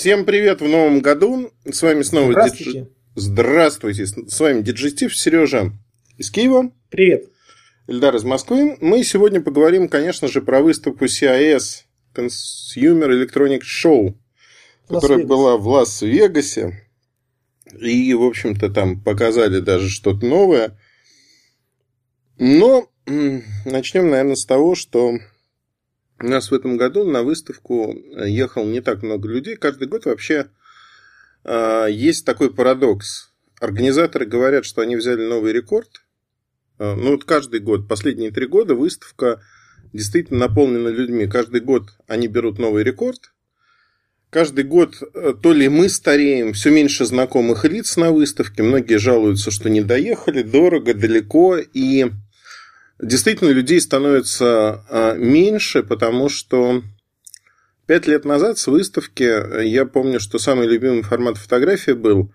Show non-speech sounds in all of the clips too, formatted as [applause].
Всем привет в новом году. С вами снова Здравствуйте. Дидж- Здравствуйте. С вами Диджестив Сережа из Киева. Привет. Эльдар из Москвы. Мы сегодня поговорим, конечно же, про выставку CES Consumer Electronic Show, которая Лас-Вегас. была в Лас-Вегасе. И, в общем-то, там показали даже что-то новое. Но начнем, наверное, с того, что у нас в этом году на выставку ехал не так много людей. Каждый год вообще а, есть такой парадокс. Организаторы говорят, что они взяли новый рекорд. А, Ну, вот каждый год, последние три года выставка действительно наполнена людьми. Каждый год они берут новый рекорд. Каждый год э, то ли мы стареем, все меньше знакомых лиц на выставке. Многие жалуются, что не доехали, дорого, далеко. И действительно людей становится а, меньше, потому что пять лет назад с выставки э, я помню, что самый любимый формат фотографии был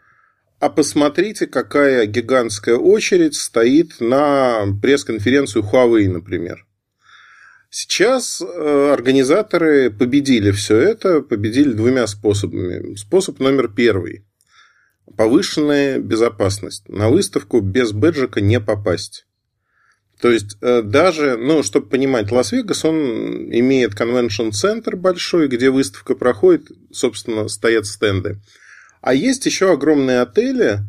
а посмотрите, какая гигантская очередь стоит на пресс-конференцию Huawei, например. Сейчас э, организаторы победили все это, победили двумя способами. Способ номер первый. Повышенная безопасность. На выставку без бэджика не попасть. То есть, э, даже, ну, чтобы понимать, Лас-Вегас, он имеет конвеншн-центр большой, где выставка проходит, собственно, стоят стенды. А есть еще огромные отели,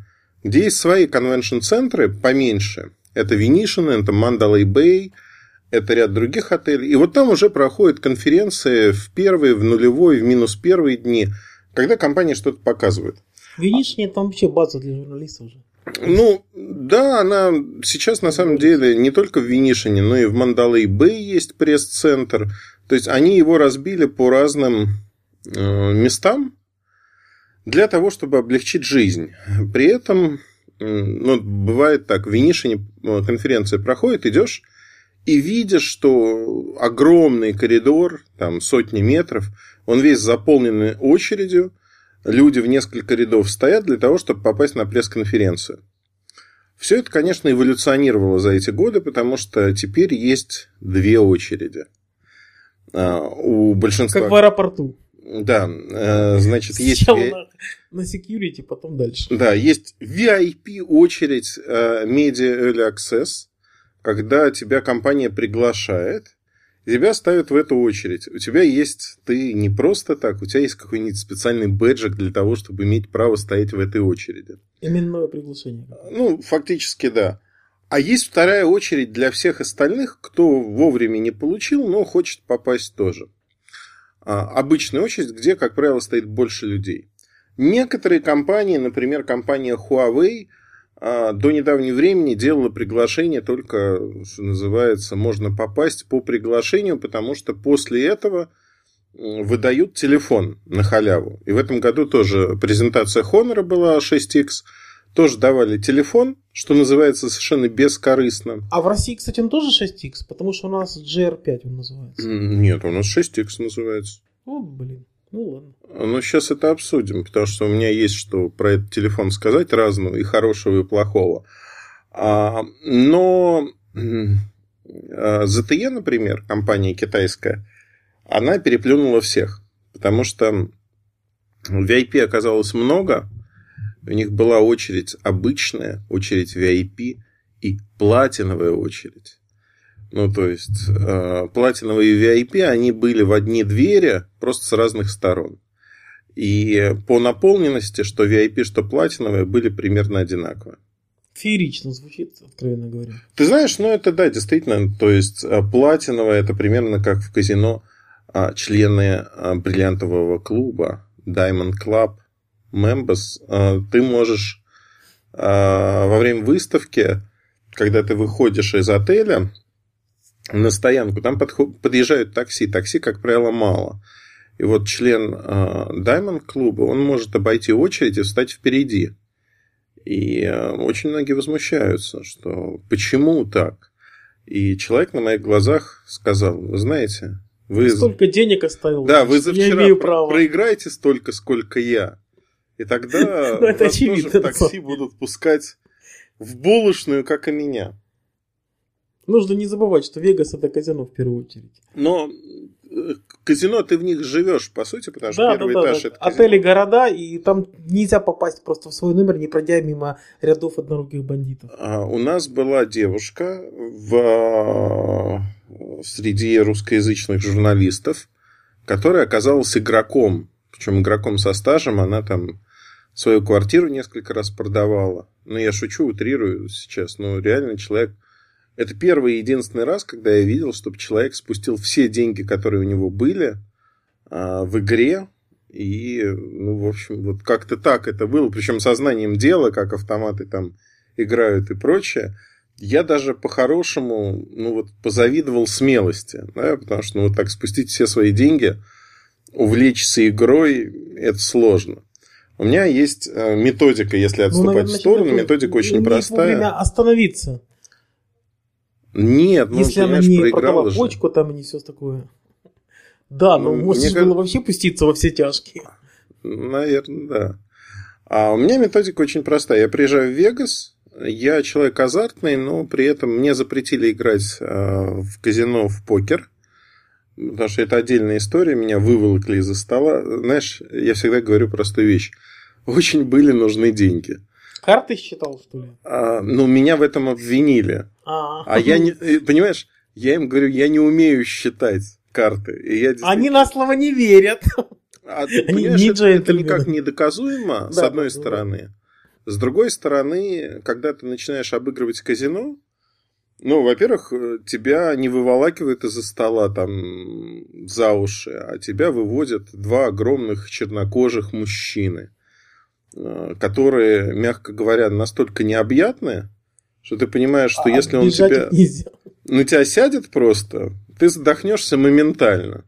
где есть свои конвеншн-центры поменьше. Это Венишин, это Мандалай Бэй, это ряд других отелей. И вот там уже проходят конференции в первый, в нулевой, в минус первые дни, когда компания что-то показывает. Нет, там вообще база для журналистов уже. Ну, да, она сейчас на самом деле не только в Винишине, но и в Мандалай Бэй есть пресс-центр. То есть они его разбили по разным э, местам для того, чтобы облегчить жизнь. При этом, ну, бывает так, в Винишине э, конференция проходит, идешь и видишь, что огромный коридор, там сотни метров, он весь заполнен очередью, люди в несколько рядов стоят для того, чтобы попасть на пресс-конференцию. Все это, конечно, эволюционировало за эти годы, потому что теперь есть две очереди. А, У большинства... Как в аэропорту. Да, э, значит, есть... Сначала на, на security, потом дальше. Да, есть VIP очередь э, Media Early Access, когда тебя компания приглашает, тебя ставят в эту очередь. У тебя есть, ты не просто так, у тебя есть какой-нибудь специальный бэджик для того, чтобы иметь право стоять в этой очереди. Именное приглашение. Ну, фактически, да. А есть вторая очередь для всех остальных, кто вовремя не получил, но хочет попасть тоже. А, Обычная очередь, где, как правило, стоит больше людей. Некоторые компании, например, компания Huawei, а, до недавнего времени делала приглашение только, что называется, можно попасть по приглашению, потому что после этого выдают телефон на халяву. И в этом году тоже презентация Honor была 6X, тоже давали телефон, что называется совершенно бескорыстно. А в России, кстати, он тоже 6X, потому что у нас GR5 он называется. Нет, у нас 6X называется. О, блин. Ну ладно. Но сейчас это обсудим, потому что у меня есть что про этот телефон сказать разного, и хорошего, и плохого. А, но ZTE, например, компания китайская, она переплюнула всех, потому что VIP оказалось много, у них была очередь обычная, очередь VIP и платиновая очередь. Ну, то есть, э, платиновые и VIP, они были в одни двери, просто с разных сторон. И по наполненности, что VIP, что платиновые, были примерно одинаковые. Феерично звучит, откровенно говоря. Ты знаешь, ну это да, действительно, то есть э, платиновое это примерно как в казино а, члены а, бриллиантового клуба Diamond Club Members. А, Ты можешь а, во время выставки, когда ты выходишь из отеля на стоянку, там подъезжают такси. Такси, как правило, мало. И вот член а, Diamond клуба, он может обойти очередь и встать впереди. И э, очень многие возмущаются, что почему так? И человек на моих глазах сказал, вы знаете, вы... Столько денег оставил. Да, вы за вчера имею про- право. проиграете столько, сколько я. И тогда [laughs] Ну, вас тоже в такси будут пускать в булочную, как и меня. Нужно не забывать, что Вегас это казино в первую очередь. Но казино ты в них живешь, по сути, потому что Да, первый да, этаж да. это казино. Отели, города, и там нельзя попасть просто в свой номер, не пройдя мимо рядов одноруких бандитов. А, У нас была девушка в, среди русскоязычных журналистов, которая оказалась игроком. Причем игроком со стажем. Она там свою квартиру несколько раз продавала. Ну, я шучу, утрирую сейчас. Но реально человек... Это первый и единственный раз, когда я видел, чтобы человек спустил все деньги, которые у него были а, в игре. И, ну, в общем, вот как-то так это было. Причем сознанием дела, как автоматы там играют и прочее. Я даже по-хорошему, ну вот, позавидовал смелости, да, потому что, ну, вот так спустить все свои деньги, увлечься игрой, это сложно. У меня есть э, методика, если отступать наверное, в сторону, методика очень простая. вовремя остановиться. Нет, ну, если она не продала же. почку там и не все такое. Да, но Ну, же кажется- было вообще пуститься во все тяжкие. Наверное, да. А у меня методика очень простая. Я приезжаю в Вегас, я человек азартный, но при этом мне запретили играть э, в казино в покер, потому что это отдельная история, меня выволокли из-за стола. Знаешь, я всегда говорю простую вещь. Очень были нужны деньги. Карты считал, что ли? А, ну, меня в этом обвинили. А, А я не... э, Понимаешь, я им говорю, я не умею считать карты. И я действительно- Они на слово не верят. А Они не это, это никак не доказуемо, с одной да, стороны. С другой стороны, когда ты начинаешь обыгрывать казино, ну, во-первых, э, тебя не выволакивают из-за стола там за уши, а тебя выводят два огромных чернокожих мужчины, которые, мягко говоря, настолько необъятные, что ты понимаешь, что А если он тебя нельзя. на тебя сядет просто, ты задохнешься моментально.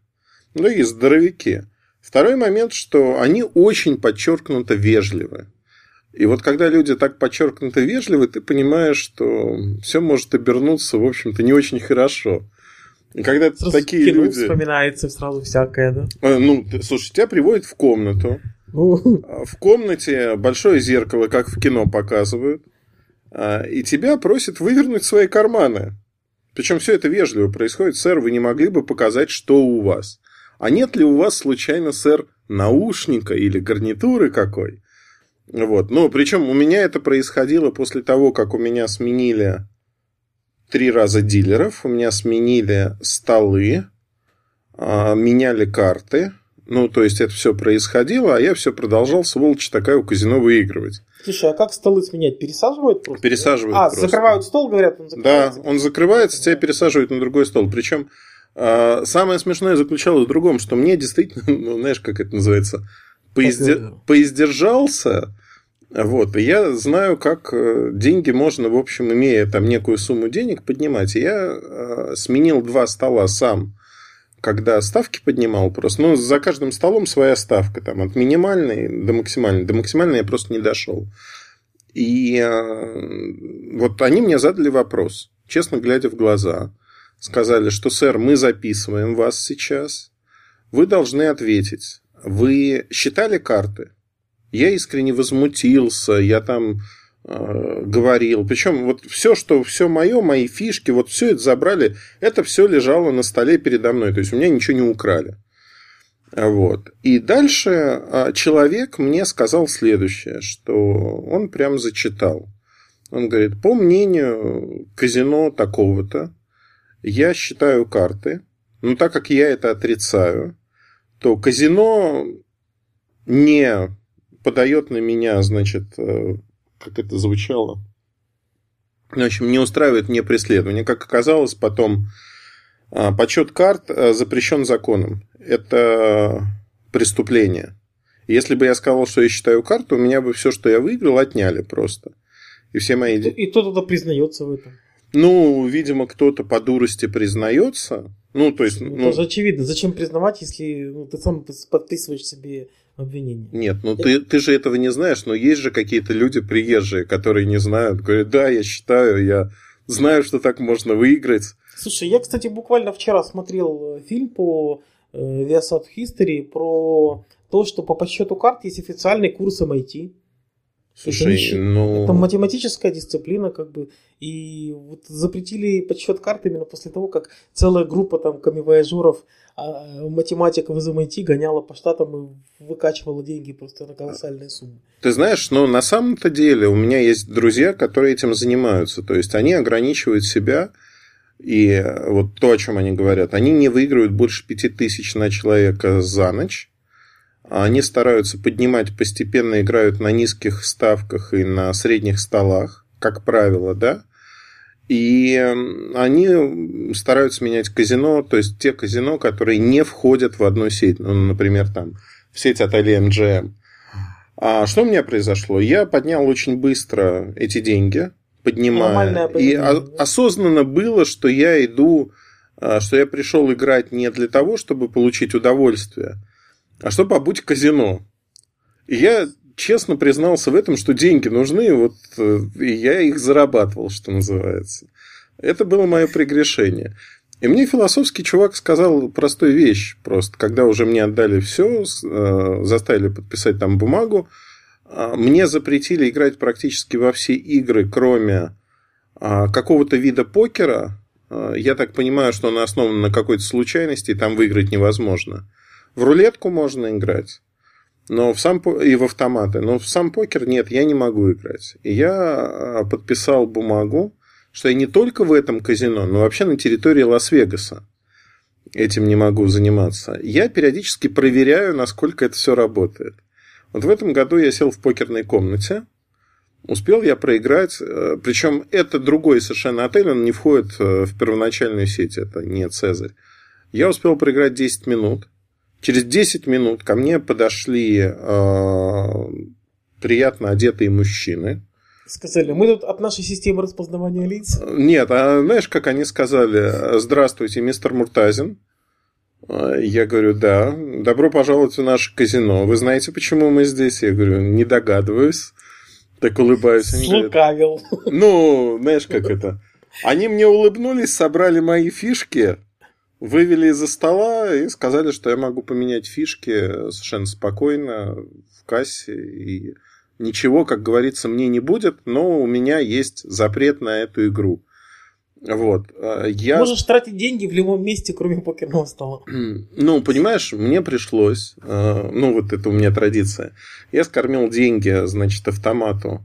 Ну и здоровяки. Второй момент, что они очень подчеркнуто вежливы. И вот когда люди так подчеркнуто вежливы, ты понимаешь, что все может обернуться, в общем-то, не очень хорошо. И когда Сразу такие кино люди... вспоминается сразу всякое, да? Э, Ну, слушай, тебя приводят в комнату. Ну, В комнате большое зеркало, как в кино показывают, а, и тебя просят вывернуть свои карманы. Причем все это вежливо происходит. Сэр, вы не могли бы показать, что у вас? А нет ли у вас случайно, сэр, наушника или гарнитуры какой? Вот. Ну, причем у меня это происходило после того, как у меня сменили три раза дилеров, у меня сменили столы, а, меняли карты. Ну, то есть это все происходило, а я все продолжал, сволочь такая, у казино выигрывать. слушай, а как столы сменять? Пересаживают просто? Пересаживают А, просто. закрывают стол, говорят, он Да, закрывается. он закрывается, тебя пересаживают на другой стол. Причем а, самое смешное заключалось в другом, что мне действительно, [laughs] ну, знаешь, как это называется, поизде- поиздержался. Вот, и я знаю, как э, деньги можно, в общем, имея там некую сумму денег, поднимать. И я э, сменил два стола сам, когда ставки поднимал просто. Ну, за каждым столом своя ставка, там, от минимальной до максимальной. До максимальной я просто не дошел. И э, вот они мне задали вопрос, честно глядя в глаза. Сказали, что, сэр, мы записываем вас сейчас. Вы должны ответить. Вы считали карты? Я искренне возмутился, я там говорил. Причем вот все, что все мое, мои фишки, вот все это забрали, это все лежало на столе передо мной. То есть у меня ничего не украли. Вот. И дальше а, человек мне сказал следующее, что он прям зачитал. Он говорит, по мнению казино такого-то, я считаю карты, но так как я это отрицаю, то казино не подает на меня, значит, э, как это звучало, в общем, не устраивает мне преследование. Как оказалось, потом а, подсчет карт а, запрещен законом. Это преступление. Если бы я сказал, что я считаю карту, у меня бы все, что я выиграл, отняли просто. И все мои... И кто тогда признается в этом? Ну, видимо, кто-то по дурости признается. Ну, то есть... Ну, ну, это же очевидно. Зачем признавать, если ну, ты сам подписываешь себе обвинение? Нет, ну ты, ты же этого не знаешь, но есть же какие-то люди приезжие, которые не знают, говорят, да, я считаю, я знаю, что так можно выиграть. Слушай, я, кстати, буквально вчера смотрел э, фильм по э, Viasat History про то, что по подсчету карт есть официальный курс MIT. Слушай, это, ну... это математическая дисциплина, как бы, и вот запретили подсчет карт именно после того, как целая группа там камевояжеров, а, математиков из MIT гоняла по штатам и выкачивала деньги просто на колоссальные суммы. Ты знаешь, но на самом-то деле у меня есть друзья, которые этим занимаются, то есть они ограничивают себя, и вот то, о чем они говорят, они не выигрывают больше пяти тысяч на человека за ночь, они стараются поднимать постепенно, играют на низких ставках и на средних столах, как правило, да. И они стараются менять казино, то есть те казино, которые не входят в одну сеть. Ну, например, там в сеть отелей MGM. А что у меня произошло? Я поднял очень быстро эти деньги, поднимая. И осознанно было, что я иду, а, что я пришел играть не для того, чтобы получить удовольствие, а чтобы побыть в казино. И я честно признался в этом, что деньги нужны, вот, э, и я их зарабатывал, что называется. Это было мое прегрешение. И мне философский чувак сказал простую вещь просто, когда уже мне отдали все, э, заставили подписать там бумагу, а, мне запретили играть практически во все игры, кроме а, какого-то вида покера. А, я так понимаю, что он основан на какой-то случайности, и там выиграть невозможно. В рулетку можно играть, но в сам, и в автоматы, но в сам покер нет, я не могу играть. И я подписал бумагу, что я не только в этом казино, но вообще на территории Лас-Вегаса этим не могу заниматься. Я периодически проверяю, насколько это все работает. Вот в этом году я сел в покерной комнате, успел я проиграть, э, причем это другой совершенно отель, он не входит э, в первоначальную сеть, это не Цезарь. Я успел проиграть 10 минут. Через 10 минут ко мне подошли э, приятно одетые мужчины. Сказали, мы тут от нашей системы распознавания лиц. Нет, а знаешь, как они сказали? Здравствуйте, мистер Муртазин. А, я говорю, да, добро пожаловать в наше казино. Вы знаете, почему мы здесь? Я говорю, не догадываюсь. Так улыбаюсь. Они Слукавил. Говорят, ну, знаешь, как это? Они мне улыбнулись, собрали мои фишки, вывели из-за стола и сказали, что я могу поменять фишки совершенно спокойно в кассе. И ничего, как говорится, мне не будет, но у меня есть запрет на эту игру. Вот. А, я... Можешь тратить деньги в любом месте, кроме покерного стола. [clears throat] Ну, понимаешь, мне пришлось, а, ну, вот это у меня традиция. Я скормил деньги, значит, автомату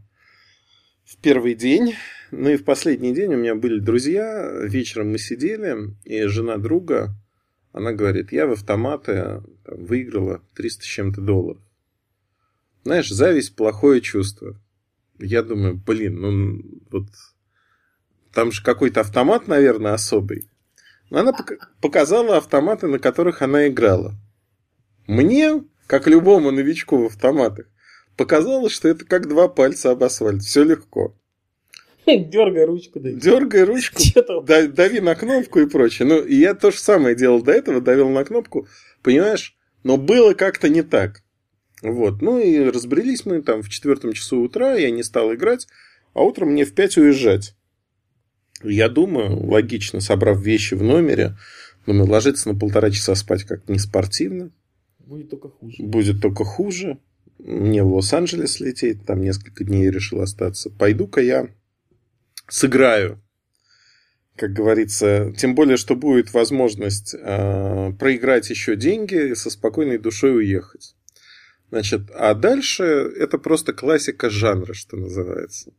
в первый день. Ну и в последний день у меня были друзья. Вечером мы сидели, и жена друга, она говорит, я в автоматы там, выиграла 300 с чем-то долларов. Знаешь, зависть – плохое чувство. Я думаю, блин, ну вот там же какой-то автомат, наверное, особый. Но она показала автоматы, на которых она играла. Мне, как любому новичку в автоматах, показалось, что это как два пальца об асфальт. Все легко. [laughs] Дергай ручку. Да. Дергай ручку, дави на кнопку и прочее. Ну, я то же самое делал до этого, давил на кнопку, понимаешь? Но было как-то не так. Вот. Ну и разбрелись мы там в четвертом часу утра, я не стал играть, а утром мне в пять уезжать. Я думаю, логично, собрав вещи в номере, думаю, ложиться на полтора часа спать как не спортивно. Будет только хуже. Будет только хуже. Мне в Лос-Анджелес лететь, там несколько дней решил остаться. Пойду-ка я сыграю. Как говорится, тем более, что будет возможность э, проиграть еще деньги и со спокойной душой уехать. Значит, а дальше это просто классика жанра, что называется.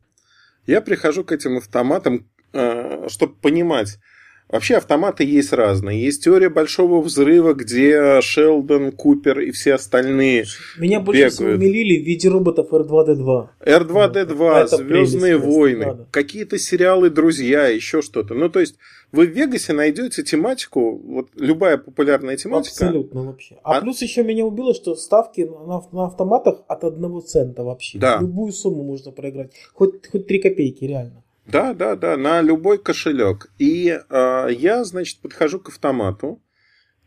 Я прихожу к этим автоматам, Э, чтобы понимать, Вообще автоматы есть разные. Есть теория большого взрыва, где Шелдон, Купер и все остальные Меня больше бегают. всего умилили в виде роботов R2-D2. R2-D2, Звездные войны, да, какие-то сериалы «Друзья», еще что-то. Ну, то есть, вы в Вегасе найдете тематику, вот любая популярная тематика. Абсолютно вообще. А, а... плюс еще меня убило, что ставки на, на автоматах от одного цента вообще. Да. Любую сумму можно проиграть. Хоть, хоть 3 копейки, реально. Да, да, да, на любой кошелек. И э, я, значит, подхожу к автомату.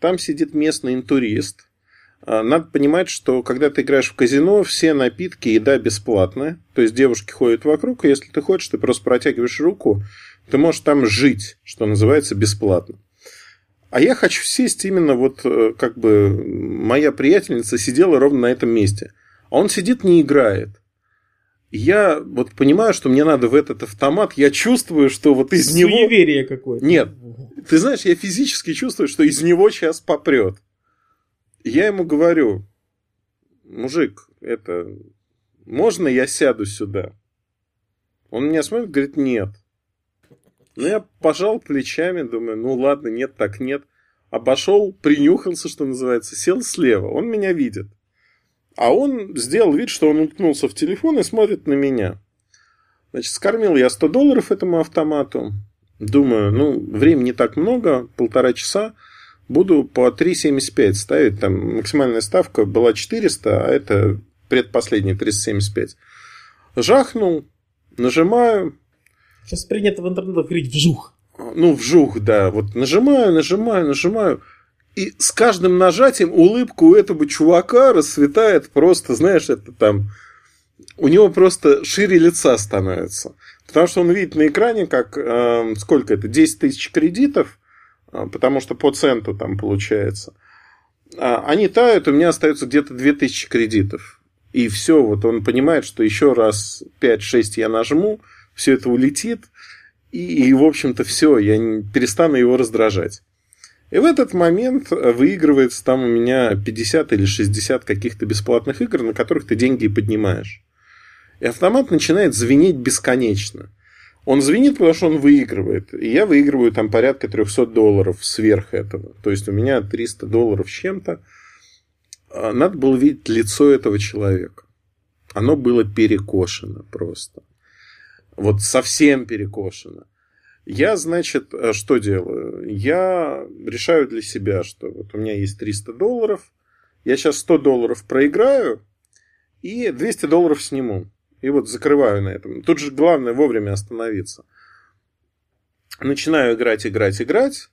Там сидит местный интурист. Э, надо понимать, что когда ты играешь в казино, все напитки, еда бесплатная. То есть девушки ходят вокруг, и если ты хочешь, ты просто протягиваешь руку, ты можешь там жить, что называется, бесплатно. А я хочу сесть именно вот э, как бы моя приятельница сидела ровно на этом месте. А он сидит, не играет. Я вот понимаю, что мне надо в этот автомат, я чувствую, что вот из него... Суеверие какое-то. Нет, ты знаешь, я физически чувствую, что из него сейчас попрет. Я ему говорю, мужик, это, можно я сяду сюда? Он меня смотрит, говорит, нет. Ну, я пожал плечами, думаю, ну ладно, нет, так нет. Обошел, принюхался, что называется, сел слева. Он меня видит. А он сделал вид, что он уткнулся в телефон и смотрит на меня. Значит, скормил я 100 долларов этому автомату. Думаю, ну, времени так много, полтора часа. Буду по 3,75 ставить. Там максимальная ставка была 400, а это предпоследний 375. Жахнул, нажимаю. Сейчас принято в интернете говорить вжух. Ну, вжух, да. Вот нажимаю, нажимаю, нажимаю. И с каждым нажатием улыбка у этого чувака расцветает просто, знаешь, это там... У него просто шире лица становится. Потому что он видит на экране, как э, сколько это, 10 тысяч кредитов, э, потому что по центу там получается. А, они тают, у меня остается где-то 2000 кредитов. И все, вот он понимает, что еще раз 5-6 я нажму, все это улетит, и, и в общем-то, все, я не, перестану его раздражать. И в этот момент выигрывается там у меня 50 или 60 каких-то бесплатных игр, на которых ты деньги поднимаешь. И автомат начинает звенеть бесконечно. Он звенит, потому что он выигрывает. И я выигрываю там порядка 300 долларов сверх этого. То есть у меня 300 долларов с чем-то. А надо было видеть лицо этого человека. Оно было перекошено просто. Вот совсем перекошено. Я, значит, э, что делаю? Я решаю для себя, что вот у меня есть 300 долларов, я сейчас 100 долларов проиграю и 200 долларов сниму. И вот закрываю на этом. Тут же главное вовремя остановиться. Начинаю играть, играть, играть.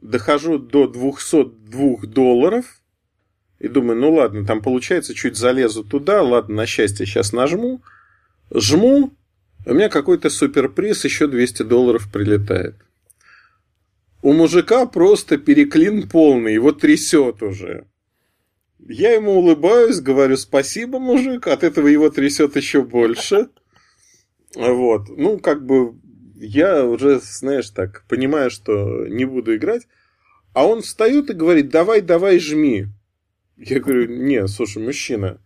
Дохожу до 202 долларов. И думаю, ну ладно, там получается, чуть залезу туда. Ладно, на счастье сейчас нажму. Жму, у меня какой-то суперприз, еще 200 долларов прилетает. У мужика просто переклин полный, его трясет уже. Я ему улыбаюсь, говорю спасибо, мужик, от этого его трясет еще больше. Вот. Ну, как бы я уже, знаешь, так, понимаю, что не буду играть. А он встает и говорит, давай, давай, жми. Я говорю, не, слушай, мужчина,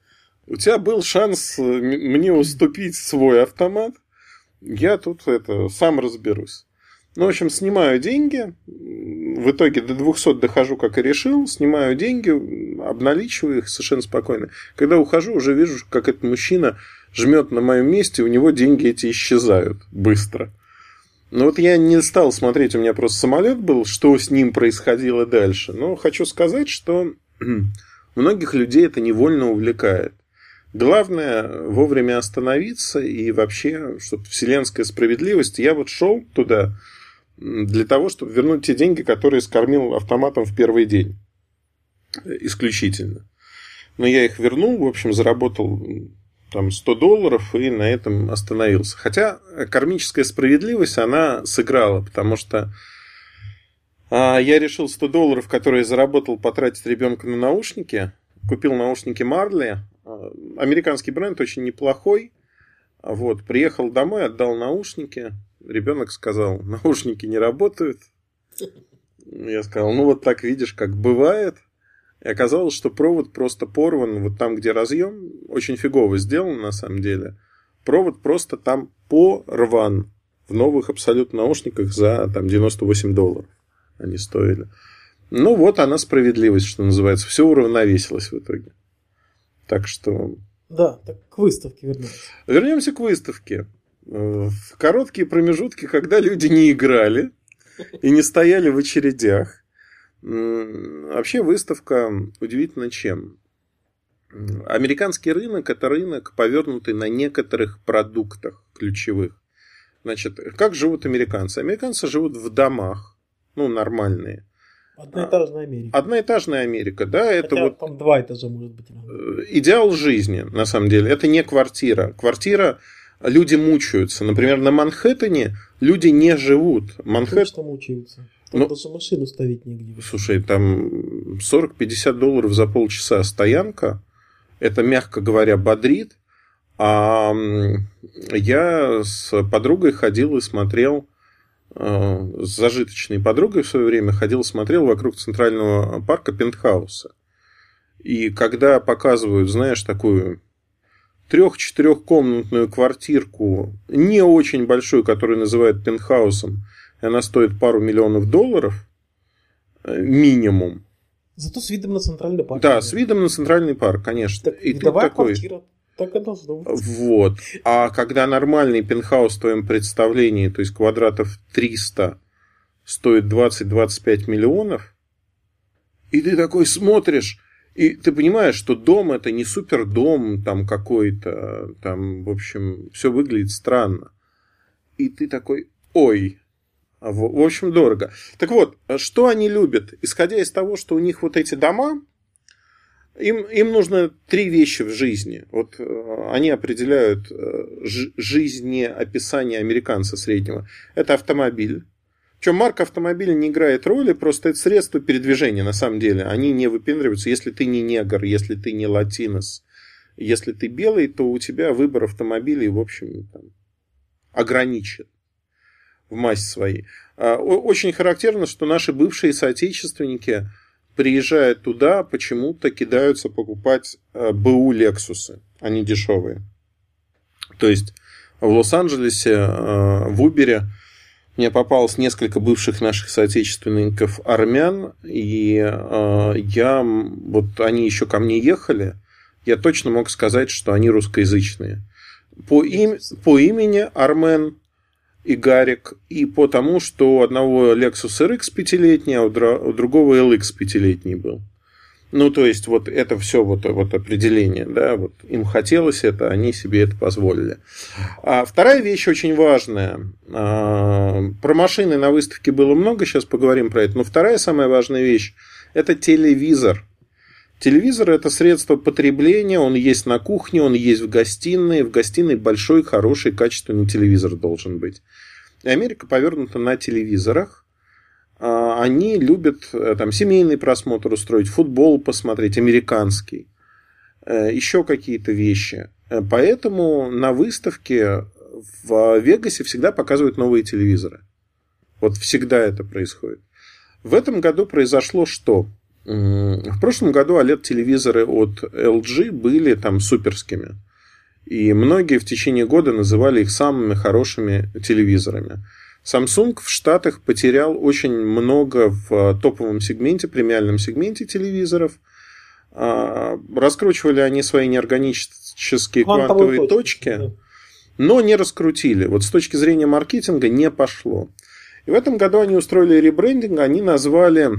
у тебя был шанс мне уступить свой автомат я тут это сам разберусь. Ну, в общем, снимаю деньги, в итоге до 200 дохожу, как и решил, снимаю деньги, обналичиваю их совершенно спокойно. Когда ухожу, уже вижу, как этот мужчина жмет на моем месте, у него деньги эти исчезают быстро. Но вот я не стал смотреть, у меня просто самолет был, что с ним происходило дальше. Но хочу сказать, что [clears throat] многих людей это невольно увлекает. Главное вовремя остановиться и вообще, чтобы вселенская справедливость. Я вот шел туда для того, чтобы вернуть те деньги, которые скормил автоматом в первый день. Исключительно. Но я их вернул, в общем, заработал там 100 долларов и на этом остановился. Хотя кармическая справедливость, она сыграла, потому что а, я решил 100 долларов, которые заработал, потратить ребенка на наушники. Купил наушники Марли, американский бренд очень неплохой. Вот, приехал домой, отдал наушники. Ребенок сказал, [laughs] наушники не работают. Я сказал, ну вот так видишь, как бывает. И оказалось, что провод просто порван вот там, где разъем. Очень фигово сделан на самом деле. Провод просто там порван. В новых абсолютно наушниках за там 98 долларов они стоили. Ну вот она справедливость, что называется. Все уравновесилось в итоге. Так что... Да, так к выставке вернемся. Вернемся к выставке. Э, в короткие промежутки, когда люди не играли и не стояли в очередях. Вообще выставка удивительно чем. Американский рынок – это рынок, повернутый на некоторых продуктах ключевых. Значит, как живут американцы? Американцы живут в домах, ну, нормальные. Одноэтажная Америка. Одноэтажная Америка, да, это Хотя вот... там два этажа может быть. Э, идеал жизни, на самом деле. Это не квартира. Квартира, люди мучаются. Например, на Манхэттене люди не живут. Манхэттен... Точно мучаются. Там ну, даже машину ставить негде. Слушай, там 40-50 долларов за полчаса стоянка. Это, мягко говоря, бодрит. А я с подругой ходил и смотрел, с зажиточной подругой в свое время ходил смотрел вокруг Центрального парка пентхауса. И когда показывают, знаешь, такую трех-четырехкомнатную квартирку, не очень большую, которую называют пентхаусом, и она стоит пару миллионов долларов, э, минимум. Зато с видом на центральный парк. Да, с видом на центральный парк, конечно. Так, и ты такой... квартира. Так и должно быть. Вот. А когда нормальный пентхаус в твоем представлении, то есть квадратов 300, стоит 20-25 миллионов, и ты такой смотришь, и ты понимаешь, что дом это не супер дом там какой-то, там, в общем, все выглядит странно. И ты такой, ой, в общем, дорого. Так вот, что они любят? Исходя из того, что у них вот эти дома, им, им нужно три вещи в жизни. Вот э, они определяют э, жизнеописание американца среднего. Это автомобиль. Причем марка автомобиля не играет роли, просто это средство передвижения на самом деле. Они не выпендриваются. Если ты не негр, если ты не латинос, если ты белый, то у тебя выбор автомобилей, в общем, там, ограничен в массе своей. А, очень характерно, что наши бывшие соотечественники, приезжая туда, почему-то кидаются покупать э, БУ Лексусы. Они дешевые. То есть в Лос-Анджелесе, э, в Убере мне попалось несколько бывших наших соотечественников армян, и э, я, вот они еще ко мне ехали, я точно мог сказать, что они русскоязычные. По, им, по имени Армен и Гарик, и по тому, что у одного Lexus RX пятилетний, а у другого LX пятилетний был. Ну, то есть, вот это все вот, вот определение, да, вот им хотелось это, они себе это позволили. А вторая вещь очень важная. А, про машины на выставке было много, сейчас поговорим про это, но вторая самая важная вещь – это телевизор. Телевизор – это средство потребления, он есть на кухне, он есть в гостиной. В гостиной большой, хороший, качественный телевизор должен быть. И Америка повернута на телевизорах. А, они любят э, там, семейный просмотр устроить, футбол посмотреть, американский, э, еще какие-то вещи. Э, поэтому на выставке в Вегасе всегда показывают новые телевизоры. Вот всегда это происходит. В этом году произошло что? В прошлом году OLED-телевизоры от LG были там суперскими. И многие в течение года называли их самыми хорошими телевизорами. Samsung в Штатах потерял очень много в топовом сегменте, премиальном сегменте телевизоров. А, раскручивали они свои неорганические квантовые, квантовые точки, точки но не раскрутили. Вот с точки зрения маркетинга не пошло. И в этом году они устроили ребрендинг, они назвали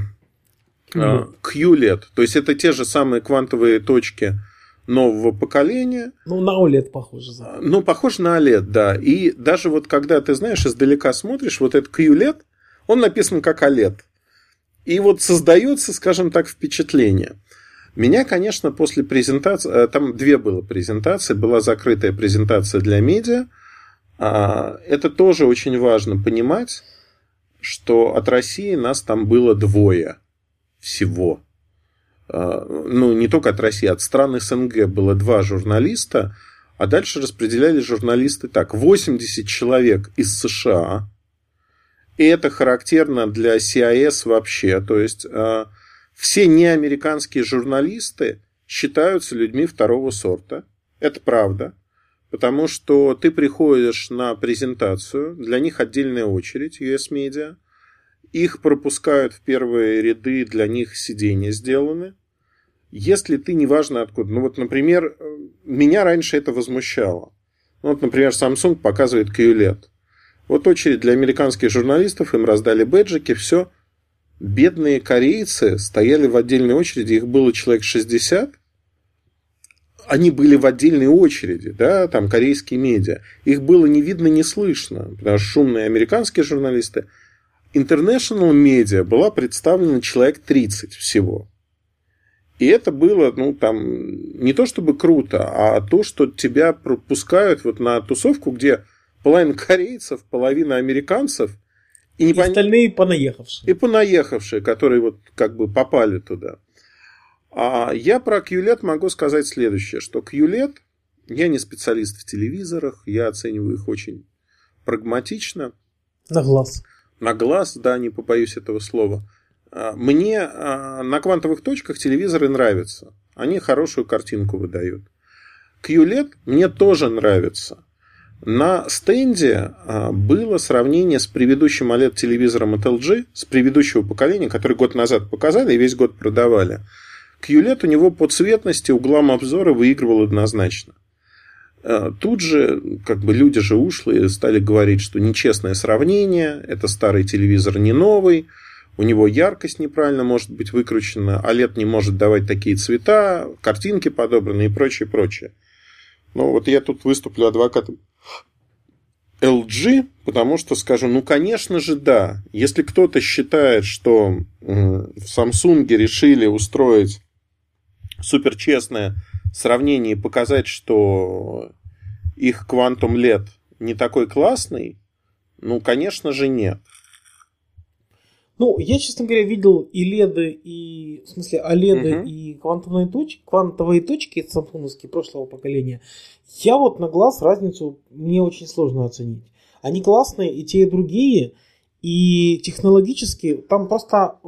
mm-hmm. QLED. То есть это те же самые квантовые точки нового поколения. Ну, на OLED похоже. Да. Ну, похож на OLED, да. И даже вот когда ты, знаешь, издалека смотришь, вот этот QLED, он написан как OLED. И вот создается, скажем так, впечатление. Меня, конечно, после презентации, э, там две было презентации, была закрытая презентация для медиа. А, это тоже очень важно понимать, что от России нас там было двое всего. А, ну, не только от России, от стран СНГ было два журналиста, а дальше распределяли журналисты так. 80 человек из США, и это характерно для CIS вообще, то есть а, все неамериканские журналисты считаются людьми второго сорта. Это правда. Потому что ты приходишь на презентацию, для них отдельная очередь, US Media – их пропускают в первые ряды, для них сиденья сделаны. Если ты неважно откуда. Ну вот, например, меня раньше это возмущало. Ну, вот, например, Samsung показывает QLED. Вот очередь для американских журналистов, им раздали бэджики, все. Бедные корейцы стояли в отдельной очереди, их было человек 60. Они были в отдельной очереди, да, там корейские медиа. Их было не видно, не слышно, потому что шумные американские журналисты – International Media была представлена человек 30 всего. И это было, ну, там, не то чтобы круто, а то, что тебя пропускают вот на тусовку, где половина корейцев, половина американцев. И, не и пон... остальные понаехавшие. И понаехавшие, которые вот как бы попали туда. А я про QLED могу сказать следующее, что QLED Я не специалист в телевизорах, я оцениваю их очень прагматично. На глаз. На глаз, да, не побоюсь этого слова. А, мне а, на квантовых точках телевизоры нравятся. Они хорошую картинку выдают. QLED мне тоже нравится. На стенде а, было сравнение с предыдущим OLED-телевизором от LG, с предыдущего поколения, который год назад показали и весь год продавали. QLED у него по цветности, углам обзора выигрывал однозначно. А, тут же, как бы люди же ушлые, стали говорить, что нечестное сравнение, это старый телевизор не новый, у него яркость неправильно может быть выкручена, OLED не может давать такие цвета, картинки подобраны и прочее, прочее. Ну, вот я тут выступлю адвокатом LG, потому что скажу, ну, конечно же, да. Если кто-то считает, что в Samsung решили устроить суперчестное сравнение и показать, что их Quantum LED не такой классный, ну, конечно же, нет. Ну, я, честно говоря, видел и леды, и, в смысле, OLED угу. и квантовые точки, квантовые точки самсунговские прошлого поколения. Я вот на глаз разницу мне очень сложно оценить. Они классные и те, и другие, и технологически там просто э,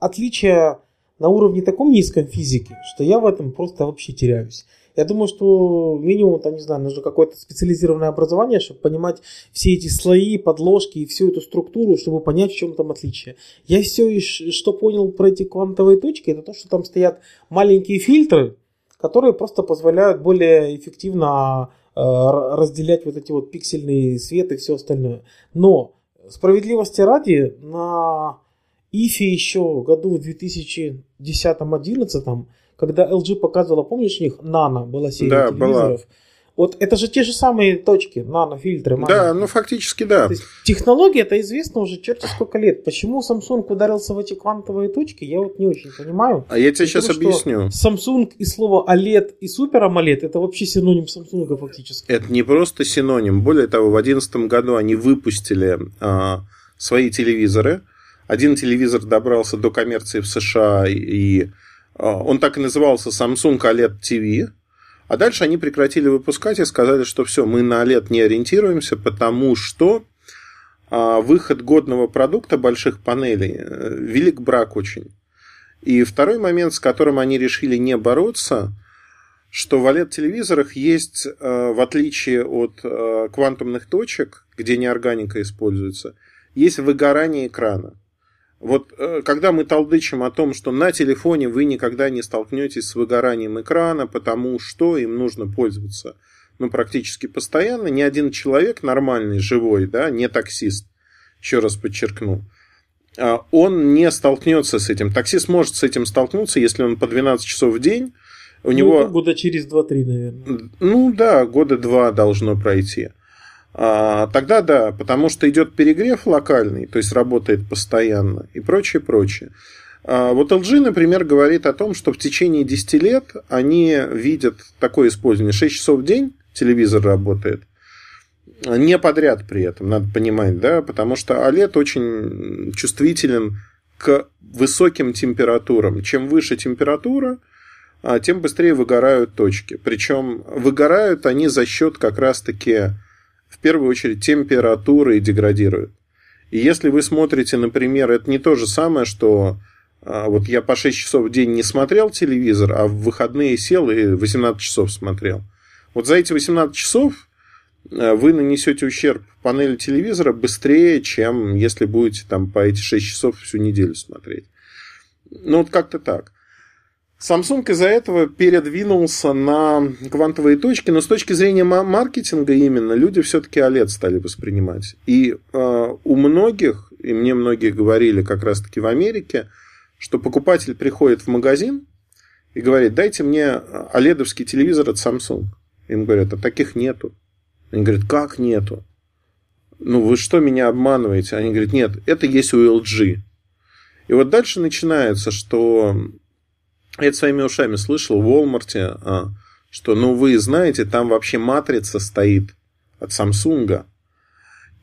отличия на уровне таком низком физики, что я в этом просто вообще теряюсь. Я думаю, что минимум, там, не знаю, нужно какое-то специализированное образование, чтобы понимать все эти слои, подложки и всю эту структуру, чтобы понять, в чем там отличие. Я все, что понял про эти квантовые точки, это то, что там стоят маленькие фильтры, которые просто позволяют более эффективно э, разделять вот эти вот пиксельные свет и все остальное. Но справедливости ради, на ИФе еще году в 2010-2011 когда LG показывала, помнишь, у них нано была серия да, телевизоров? Была. Вот это же те же самые точки, нанофильтры. Маленькие. Да, ну фактически да. Технология это известна уже черти сколько лет. Почему Samsung ударился в эти квантовые точки, я вот не очень понимаю. А я тебе сейчас объясню. Samsung и слово OLED и Super AMOLED это вообще синоним Samsung фактически. Это не просто синоним. Более того, в 2011 году они выпустили а, свои телевизоры. Один телевизор добрался до коммерции в США и он так и назывался Samsung OLED TV. А дальше они прекратили выпускать и сказали, что все, мы на OLED не ориентируемся, потому что а, выход годного продукта больших панелей э, велик брак очень. И второй момент, с которым они решили не бороться, что в OLED-телевизорах есть, э, в отличие от э, квантумных точек, где неорганика используется, есть выгорание экрана. Вот э, когда мы толдычим о том, что на телефоне вы никогда не столкнетесь с выгоранием экрана, потому что им нужно пользоваться ну, практически постоянно, ни один человек нормальный, живой, да, не таксист, еще раз подчеркну, а, он не столкнется с этим. Таксист может с этим столкнуться, если он по 12 часов в день, у ну, него... Года через 2-3, наверное. Ну да, года два должно пройти. А, тогда да, потому что идет перегрев локальный, то есть работает постоянно и прочее, прочее. А, вот LG, например, говорит о том, что в течение 10 лет они видят такое использование. 6 часов в день телевизор работает. Не подряд при этом, надо понимать, да, потому что OLED очень чувствителен к высоким температурам. Чем выше температура, а, тем быстрее выгорают точки. Причем выгорают они за счет как раз-таки в первую очередь температуры деградируют. И если вы смотрите, например, это не то же самое, что а, вот я по 6 часов в день не смотрел телевизор, а в выходные сел и 18 часов смотрел. Вот за эти 18 часов а, вы нанесете ущерб панели телевизора быстрее, чем если будете там по эти 6 часов всю неделю смотреть. Ну, вот как-то так. Samsung из-за этого передвинулся на квантовые точки, но с точки зрения маркетинга именно люди все-таки OLED стали воспринимать. И э, у многих, и мне многие говорили как раз-таки в Америке, что покупатель приходит в магазин и говорит, дайте мне оледовский телевизор от Samsung. Им говорят, а таких нету. Они говорят, как нету? Ну, вы что меня обманываете? Они говорят, нет, это есть у LG. И вот дальше начинается, что я это своими ушами слышал в Walmart, а, что, ну, вы знаете, там вообще матрица стоит от Samsung.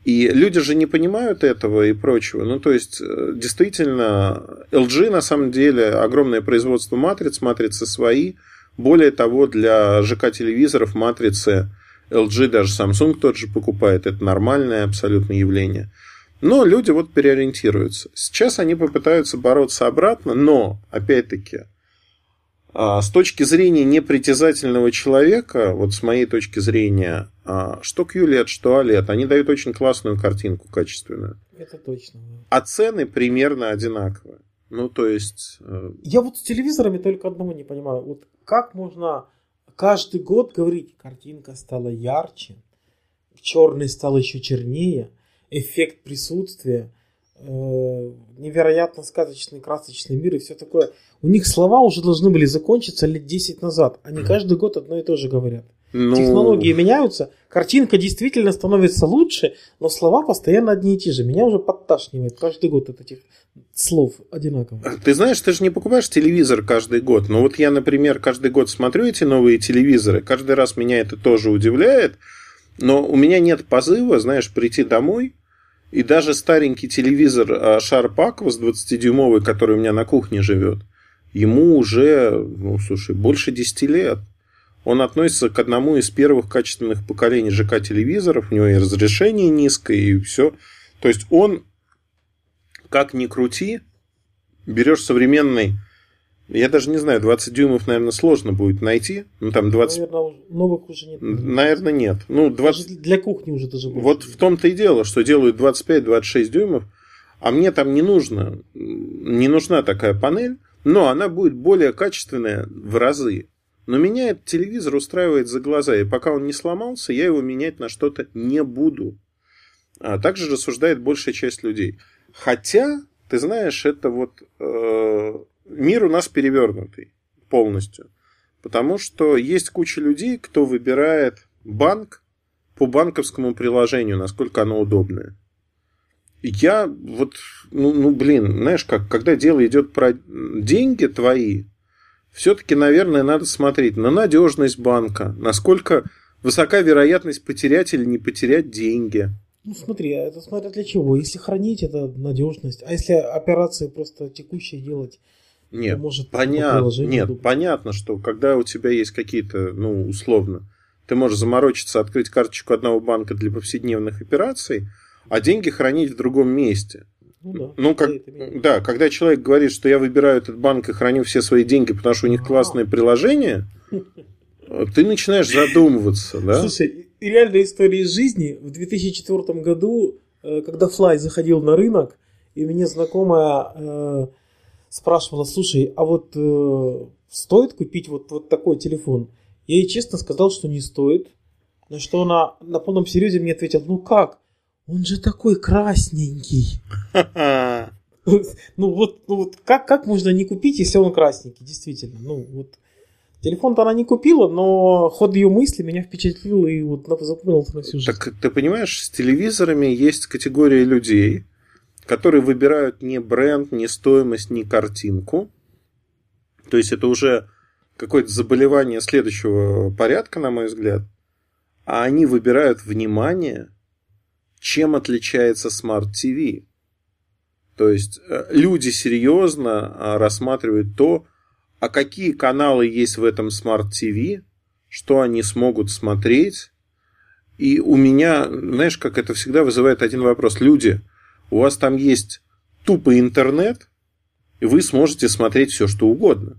И люди же не понимают этого и прочего. Ну, то есть, э, действительно, LG на самом деле огромное производство матриц, матрицы свои. Более того, для ЖК-телевизоров матрицы LG, даже Samsung тот же покупает. Это нормальное абсолютно явление. Но люди вот переориентируются. Сейчас они попытаются бороться обратно, но, опять-таки, с точки зрения непритязательного человека, вот с моей точки зрения, а, что QLED, что OLED, они дают очень классную картинку, качественную. Это точно. А цены примерно одинаковые. Ну, то есть... Э, Я вот с телевизорами только одного не понимаю. Вот как можно каждый год говорить, картинка стала ярче, черный стал еще чернее, эффект присутствия, невероятно сказочный, красочный мир и все такое. У них слова уже должны были закончиться лет 10 назад. Они каждый год одно и то же говорят. Ну... Технологии меняются, картинка действительно становится лучше, но слова постоянно одни и те же. Меня уже подташнивает каждый год от этих слов одинаковых. Ты знаешь, ты же не покупаешь телевизор каждый год. Но вот я, например, каждый год смотрю эти новые телевизоры, каждый раз меня это тоже удивляет, но у меня нет позыва, знаешь, прийти домой, и даже старенький телевизор Sharp Aquos 20-дюймовый, который у меня на кухне живет, ему уже, ну, слушай, больше 10 лет. Он относится к одному из первых качественных поколений ЖК-телевизоров, у него и разрешение низкое, и все. То есть он, как ни крути, берешь современный, я даже не знаю, 20 дюймов, наверное, сложно будет найти. Ну, там 20... Наверное, новых уже нет. Наверное, нет. Ну, 20... Даже для кухни уже даже больше. Вот в том-то и дело, что делают 25-26 дюймов, а мне там не нужно, не нужна такая панель, но она будет более качественная в разы. Но меня этот телевизор устраивает за глаза, и пока он не сломался, я его менять на что-то не буду. А также рассуждает большая часть людей. Хотя, ты знаешь, это вот э, мир у нас перевернутый полностью. Потому что есть куча людей, кто выбирает банк по банковскому приложению, насколько оно удобное. Я вот, ну, ну блин, знаешь, как, когда дело идет про деньги твои, все-таки, наверное, надо смотреть на надежность банка, насколько высока вероятность потерять или не потерять деньги. Ну смотри, а это смотря для чего. Если хранить, это надежность. А если операции просто текущие делать, нет, может поня... нет понятно, что когда у тебя есть какие-то, ну, условно, ты можешь заморочиться, открыть карточку одного банка для повседневных операций, а деньги хранить в другом месте. Ну, да, ну как, да, когда человек говорит, что я выбираю этот банк и храню все свои деньги, потому что у них классное приложение, ты начинаешь задумываться, да? Слушай, реальная история из жизни. В 2004 году, э, когда Fly заходил на рынок, и мне знакомая э, спрашивала, слушай, а вот э, стоит купить вот, вот такой телефон? Я ей честно сказал, что не стоит. На что она на полном серьезе мне ответила, ну как? Он же такой красненький. [laughs] Ну вот, ну вот как, как можно не купить, если он красненький, действительно. Ну вот Телефон-то она не купила, но ход ее мысли меня впечатлил и вот запомнился на всю жизнь. Так ты понимаешь, с телевизорами есть категория людей, которые выбирают не бренд, не стоимость, не картинку. То есть это уже какое-то заболевание следующего порядка, на мой взгляд. А они выбирают внимание, чем отличается Smart TV. То есть э, люди серьезно а, рассматривают то, а какие каналы есть в этом Smart TV, что они смогут смотреть. И у меня, знаешь, как это всегда вызывает один вопрос. Люди, у вас там есть тупо интернет, и вы сможете смотреть все, что угодно.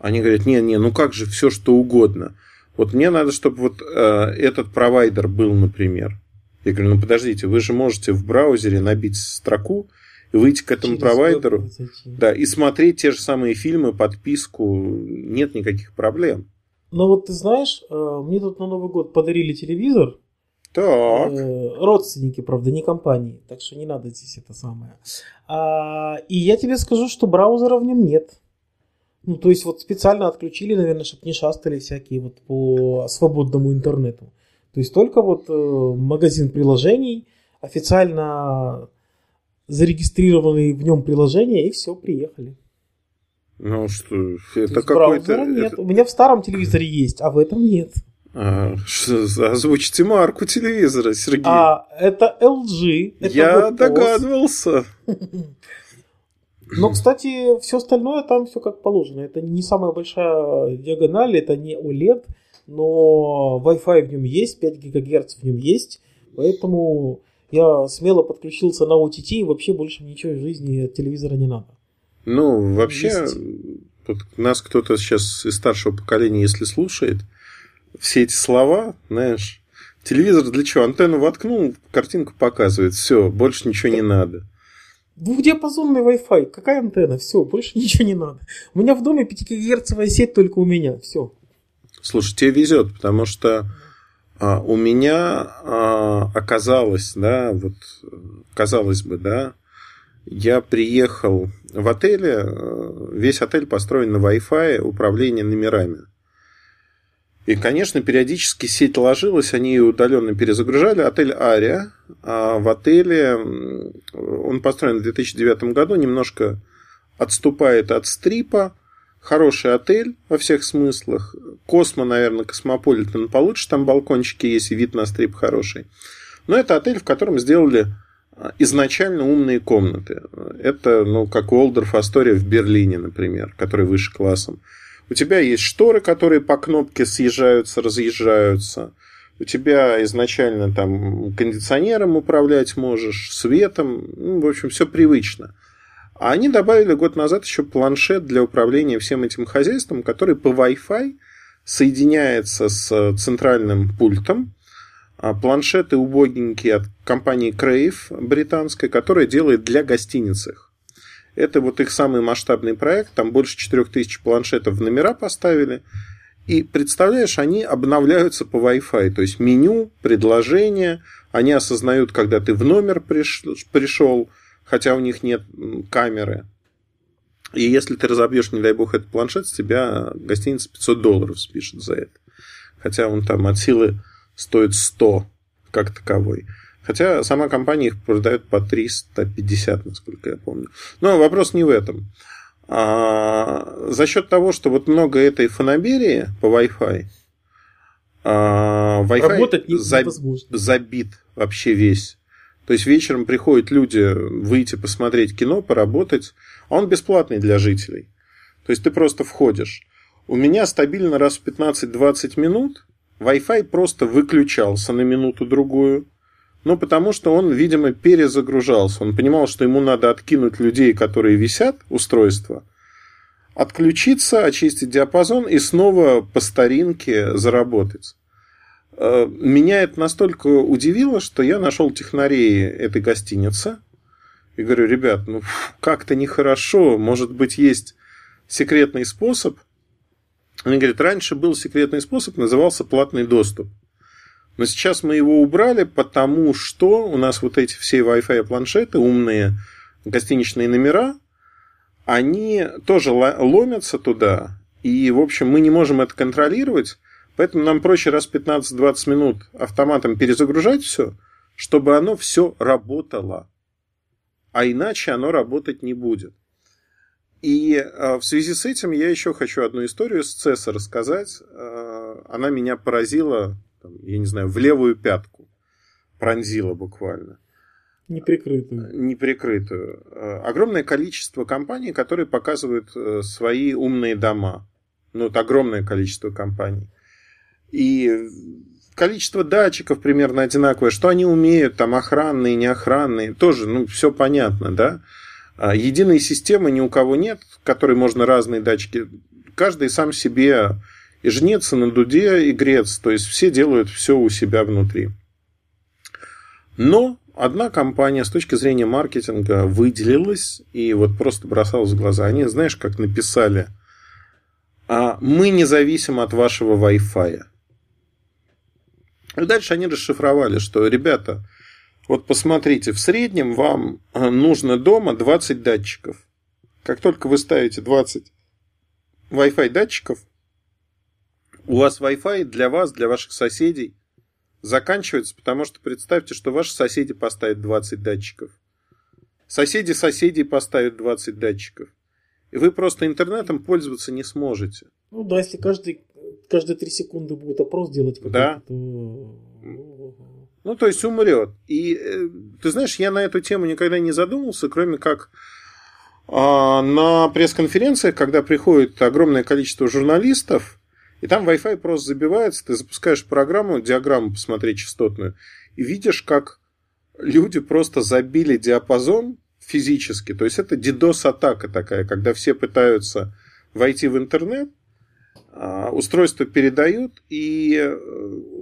Они говорят, не, не, ну как же все, что угодно. Вот мне надо, чтобы вот э, этот провайдер был, например. Я говорю, ну подождите, вы же можете в браузере набить строку и выйти к этому Через провайдеру, да, и смотреть те же самые фильмы, подписку, нет никаких проблем. Но вот ты знаешь, э, мне тут на Новый год подарили телевизор. Так. Э, родственники, правда, не компании, так что не надо здесь это самое. А, и я тебе скажу, что браузера в нем нет. Ну, то есть вот специально отключили, наверное, чтобы не шастали всякие вот по свободному интернету. То есть только вот э, магазин приложений, официально зарегистрированные в нем приложения, и все, приехали. Ну что, это какой-то... нет. Это... У меня в старом телевизоре есть, а в этом нет. [laughs] Что, озвучите марку телевизора, Сергей. А, это LG. Это Я догадывался. Но, кстати, все остальное там все как положено. Это не самая большая диагональ, это не OLED, но Wi-Fi в нем есть, 5 ГГц в нем есть, поэтому я смело подключился на OTT и вообще больше ничего в жизни от телевизора не надо. Ну, вообще, есть. вот нас кто-то сейчас из старшего поколения, если слушает, все эти слова, знаешь, телевизор для чего? Антенну воткнул, картинку показывает, все, больше ничего не надо. Двухдиапазонный Wi-Fi, какая антенна, все, больше [laughs] ничего не надо. У меня в доме 5 гигагерцовая сеть только у меня, все. Слушай, тебе везет, потому что а, у меня а, оказалось, да, вот казалось бы, да, я приехал в отеле, э, весь отель построен на Wi-Fi, управление номерами. И, конечно, периодически сеть ложилась, они ее удаленно перезагружали. Отель Ария. А в отеле, он построен в 2009 году, немножко отступает от стрипа. Хороший отель во всех смыслах. Космо, наверное, Космополитен получше. Там балкончики есть и вид на стрип хороший. Но это отель, в котором сделали а, изначально умные комнаты. Это, ну, как Уолдорф Астория в Берлине, например, который выше классом. У тебя есть шторы, которые по кнопке съезжаются, разъезжаются. У тебя изначально там кондиционером управлять можешь, светом. Ну, в общем, все привычно. А они добавили год назад еще планшет для управления всем этим хозяйством, который по Wi-Fi соединяется с центральным пультом. А планшеты убогенькие от компании Crave британской, которая делает для гостиниц их. Это вот их самый масштабный проект, там больше 4000 планшетов в номера поставили. И представляешь, они обновляются по Wi-Fi, то есть меню, предложения, они осознают, когда ты в номер приш... пришел, хотя у них нет камеры. И если ты разобьешь, не дай бог, этот планшет, с тебя гостиница 500 долларов спишет за это. Хотя он там от силы стоит 100 как таковой. Хотя сама компания их продает по 350, насколько я помню. Но вопрос не в этом. А, за счет того, что вот много этой фанаберии по Wi-Fi, а, Wi-Fi Работать заб, забит вообще весь. То есть вечером приходят люди выйти посмотреть кино, поработать, а он бесплатный для жителей. То есть ты просто входишь. У меня стабильно раз в 15-20 минут Wi-Fi просто выключался на минуту-другую. Ну, потому что он, видимо, перезагружался. Он понимал, что ему надо откинуть людей, которые висят, устройство, отключиться, очистить диапазон и снова по старинке заработать. Э, меня это настолько удивило, что я нашел технарей этой гостиницы и говорю, ребят, ну как-то нехорошо, может быть, есть секретный способ. Они говорят, раньше был секретный способ, назывался платный доступ. Но сейчас мы его убрали, потому что у нас вот эти все Wi-Fi планшеты, умные гостиничные номера, они тоже ломятся туда. И, в общем, мы не можем это контролировать. Поэтому нам проще раз 15-20 минут автоматом перезагружать все, чтобы оно все работало. А иначе оно работать не будет. И э, в связи с этим я еще хочу одну историю с CES рассказать. Э, она меня поразила там, я не знаю, в левую пятку пронзила буквально. Неприкрытую. Неприкрытую. Э, огромное количество компаний, которые показывают э, свои умные дома. Ну, это огромное количество компаний. И количество датчиков примерно одинаковое. Что они умеют, там, охранные, неохранные, тоже, ну, все понятно, да. А единой системы ни у кого нет, в которой можно разные датчики. Каждый сам себе и жнец, на дуде, и грец. То есть все делают все у себя внутри. Но одна компания с точки зрения маркетинга выделилась и вот просто бросалась в глаза. Они, знаешь, как написали, а мы не зависим от вашего Wi-Fi. И дальше они расшифровали, что, ребята, вот посмотрите, в среднем вам нужно дома 20 датчиков. Как только вы ставите 20 Wi-Fi датчиков, у вас Wi-Fi для вас, для ваших соседей заканчивается, потому что представьте, что ваши соседи поставят 20 датчиков. Соседи соседей поставят 20 датчиков. И вы просто интернетом пользоваться не сможете. Ну да, если каждый, каждые 3 секунды будет опрос делать, да. то... Ну, то есть умрет. И э, ты знаешь, я на эту тему никогда не задумывался, кроме как А на пресс-конференциях, когда приходит огромное количество журналистов, и там Wi-Fi просто забивается, ты запускаешь программу, диаграмму посмотреть частотную, и видишь, как люди просто забили диапазон физически. То есть это DDoS-атака такая, когда все пытаются войти в интернет, а, устройства передают, и э,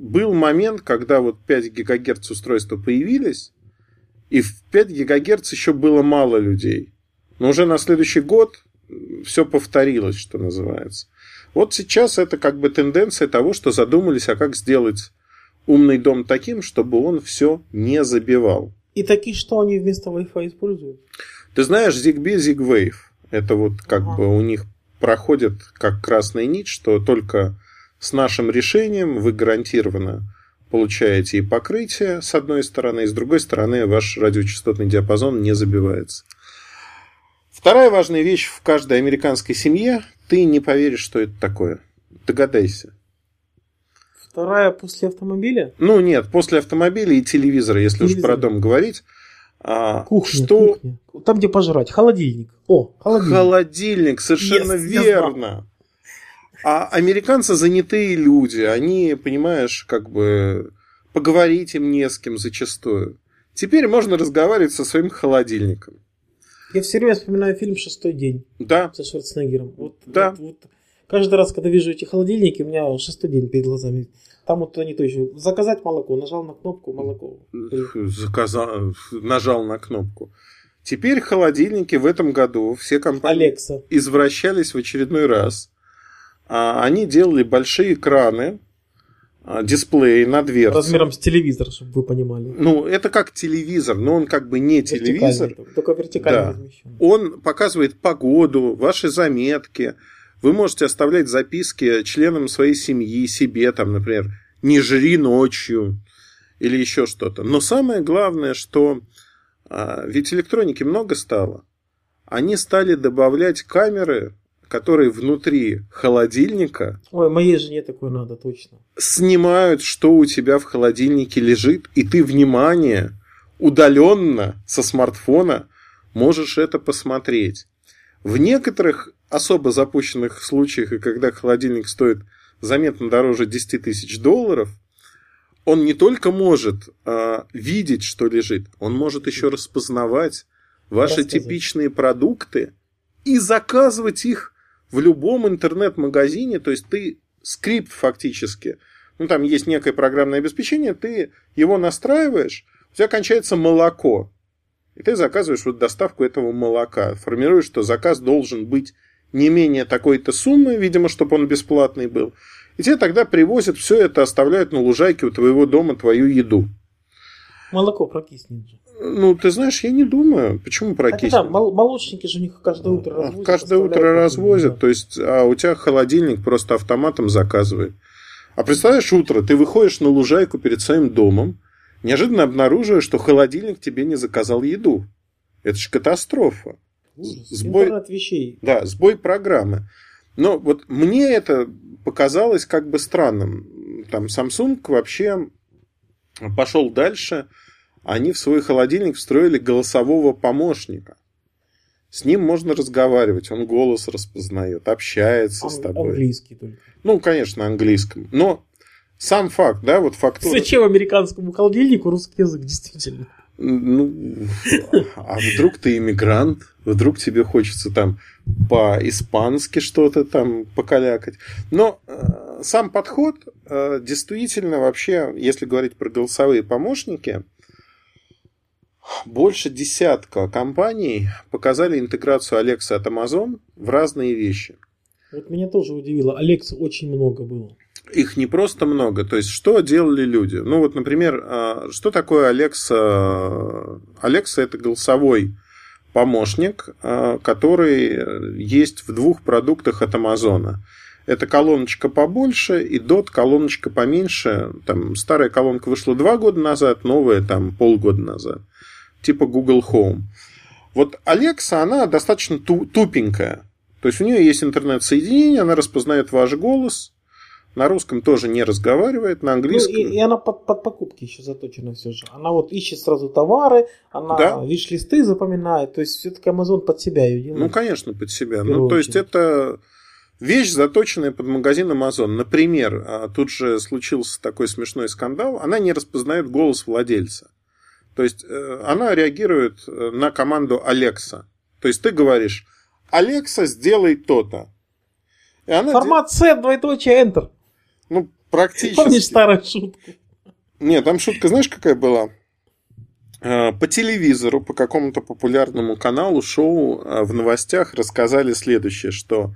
был момент, когда вот 5 ГГц устройства появились, и в 5 ГГц еще было мало людей. Но уже на следующий год все повторилось, что называется. Вот сейчас это как бы тенденция того, что задумались, а как сделать умный дом таким, чтобы он все не забивал. И такие, что они вместо Wi-Fi используют? Ты знаешь, ZigBee, ZigWave. Это вот как ага. бы у них проходит как красная нить, что только с нашим решением вы гарантированно получаете и покрытие с одной стороны, и с другой стороны ваш радиочастотный диапазон не забивается. Вторая важная вещь в каждой американской семье – ты не поверишь, что это такое. Догадайся. Вторая после автомобиля? Ну нет, после автомобиля и телевизора, если Телевизор. уж про дом говорить. А, кухня, что... кухня. Там, где пожрать. Холодильник. О, холодильник. Холодильник, совершенно yes, верно. А американцы занятые люди. Они, понимаешь, как бы поговорить им не с кем зачастую. Теперь можно разговаривать со своим холодильником. Я все время вспоминаю фильм «Шестой день». Да. Со Шварценеггером. Вот, да. Вот, вот. Каждый раз, когда вижу эти холодильники, у меня шестой день перед глазами. Там вот они то еще. Заказать молоко. Нажал на кнопку, молоко. Заказал, нажал на кнопку. Теперь холодильники в этом году все компании Alexa. извращались в очередной раз. А они делали большие экраны, дисплей на дверце. Размером с телевизор, чтобы вы понимали. Ну, это как телевизор, но он как бы не телевизор. Только вертикально да. размещен. Он показывает погоду, ваши заметки. Вы можете оставлять записки членам своей семьи, себе, там, например, не жри ночью или еще что-то. Но самое главное, что а, ведь электроники много стало. Они стали добавлять камеры которые внутри холодильника... Ой, моей жене такое надо, точно. Снимают, что у тебя в холодильнике лежит, и ты, внимание, удаленно со смартфона можешь это посмотреть. В некоторых особо запущенных случаях, и когда холодильник стоит заметно дороже 10 тысяч долларов, он не только может а, видеть, что лежит, он может еще распознавать ваши типичные продукты и заказывать их в любом интернет-магазине, то есть ты скрипт фактически, ну там есть некое программное обеспечение, ты его настраиваешь, у тебя кончается молоко, и ты заказываешь вот доставку этого молока, формируешь, что заказ должен быть не менее такой-то суммы, видимо, чтобы он бесплатный был. И тебе тогда привозят все это, оставляют на лужайке у твоего дома твою еду. Молоко прокиснет же. Ну, ты знаешь, я не думаю. Почему прокиснет? А да, молочники же у них каждое утро развозят. Каждое утро развозят, то есть, а у тебя холодильник просто автоматом заказывает. А представляешь, утро ты выходишь на лужайку перед своим домом, неожиданно обнаруживаешь, что холодильник тебе не заказал еду. Это же катастрофа. Сбой... Интернет вещей. Да, сбой программы. Но вот мне это показалось как бы странным. Там Samsung вообще пошел дальше – они в свой холодильник встроили голосового помощника. С ним можно разговаривать, он голос распознает, общается Ан- с тобой. Английский только. Ну, конечно, английском. Но сам факт, да, вот факт. Зачем американскому холодильнику русский язык, действительно? Ну, а вдруг ты иммигрант, вдруг тебе хочется там по-испански что-то там покалякать. Но э, сам подход э, действительно вообще, если говорить про голосовые помощники, больше десятка компаний показали интеграцию Alexa от Amazon в разные вещи. Вот меня тоже удивило. Alexa очень много было. Их не просто много. То есть, что делали люди? Ну, вот, например, а, что такое Alexa? Alexa – это голосовой помощник, а, который есть в двух продуктах от Амазона. Это колоночка побольше и DOT колоночка поменьше. Там старая колонка вышла два года назад, новая там полгода назад типа Google Home. Вот Alexa, она достаточно тупенькая. То есть у нее есть интернет-соединение, она распознает ваш голос, на русском тоже не разговаривает, на английском. Ну, и, и она под, под покупки еще заточена все же. Она вот ищет сразу товары, она да. виш-листы запоминает. То есть все-таки Amazon под себя ее делает. Ну, конечно, под себя. Ну, то есть это вещь, заточенная под магазин Amazon. Например, а, тут же случился такой смешной скандал. Она не распознает голос владельца. То есть э, она реагирует э, на команду Alexa. То есть ты говоришь, Alexa, сделай то-то. Формат C, двоеточие, Enter. Ну, практически. Помнишь старую шутку? Нет, там шутка, знаешь, какая была? А, по телевизору, по какому-то популярному каналу, шоу в новостях рассказали следующее, что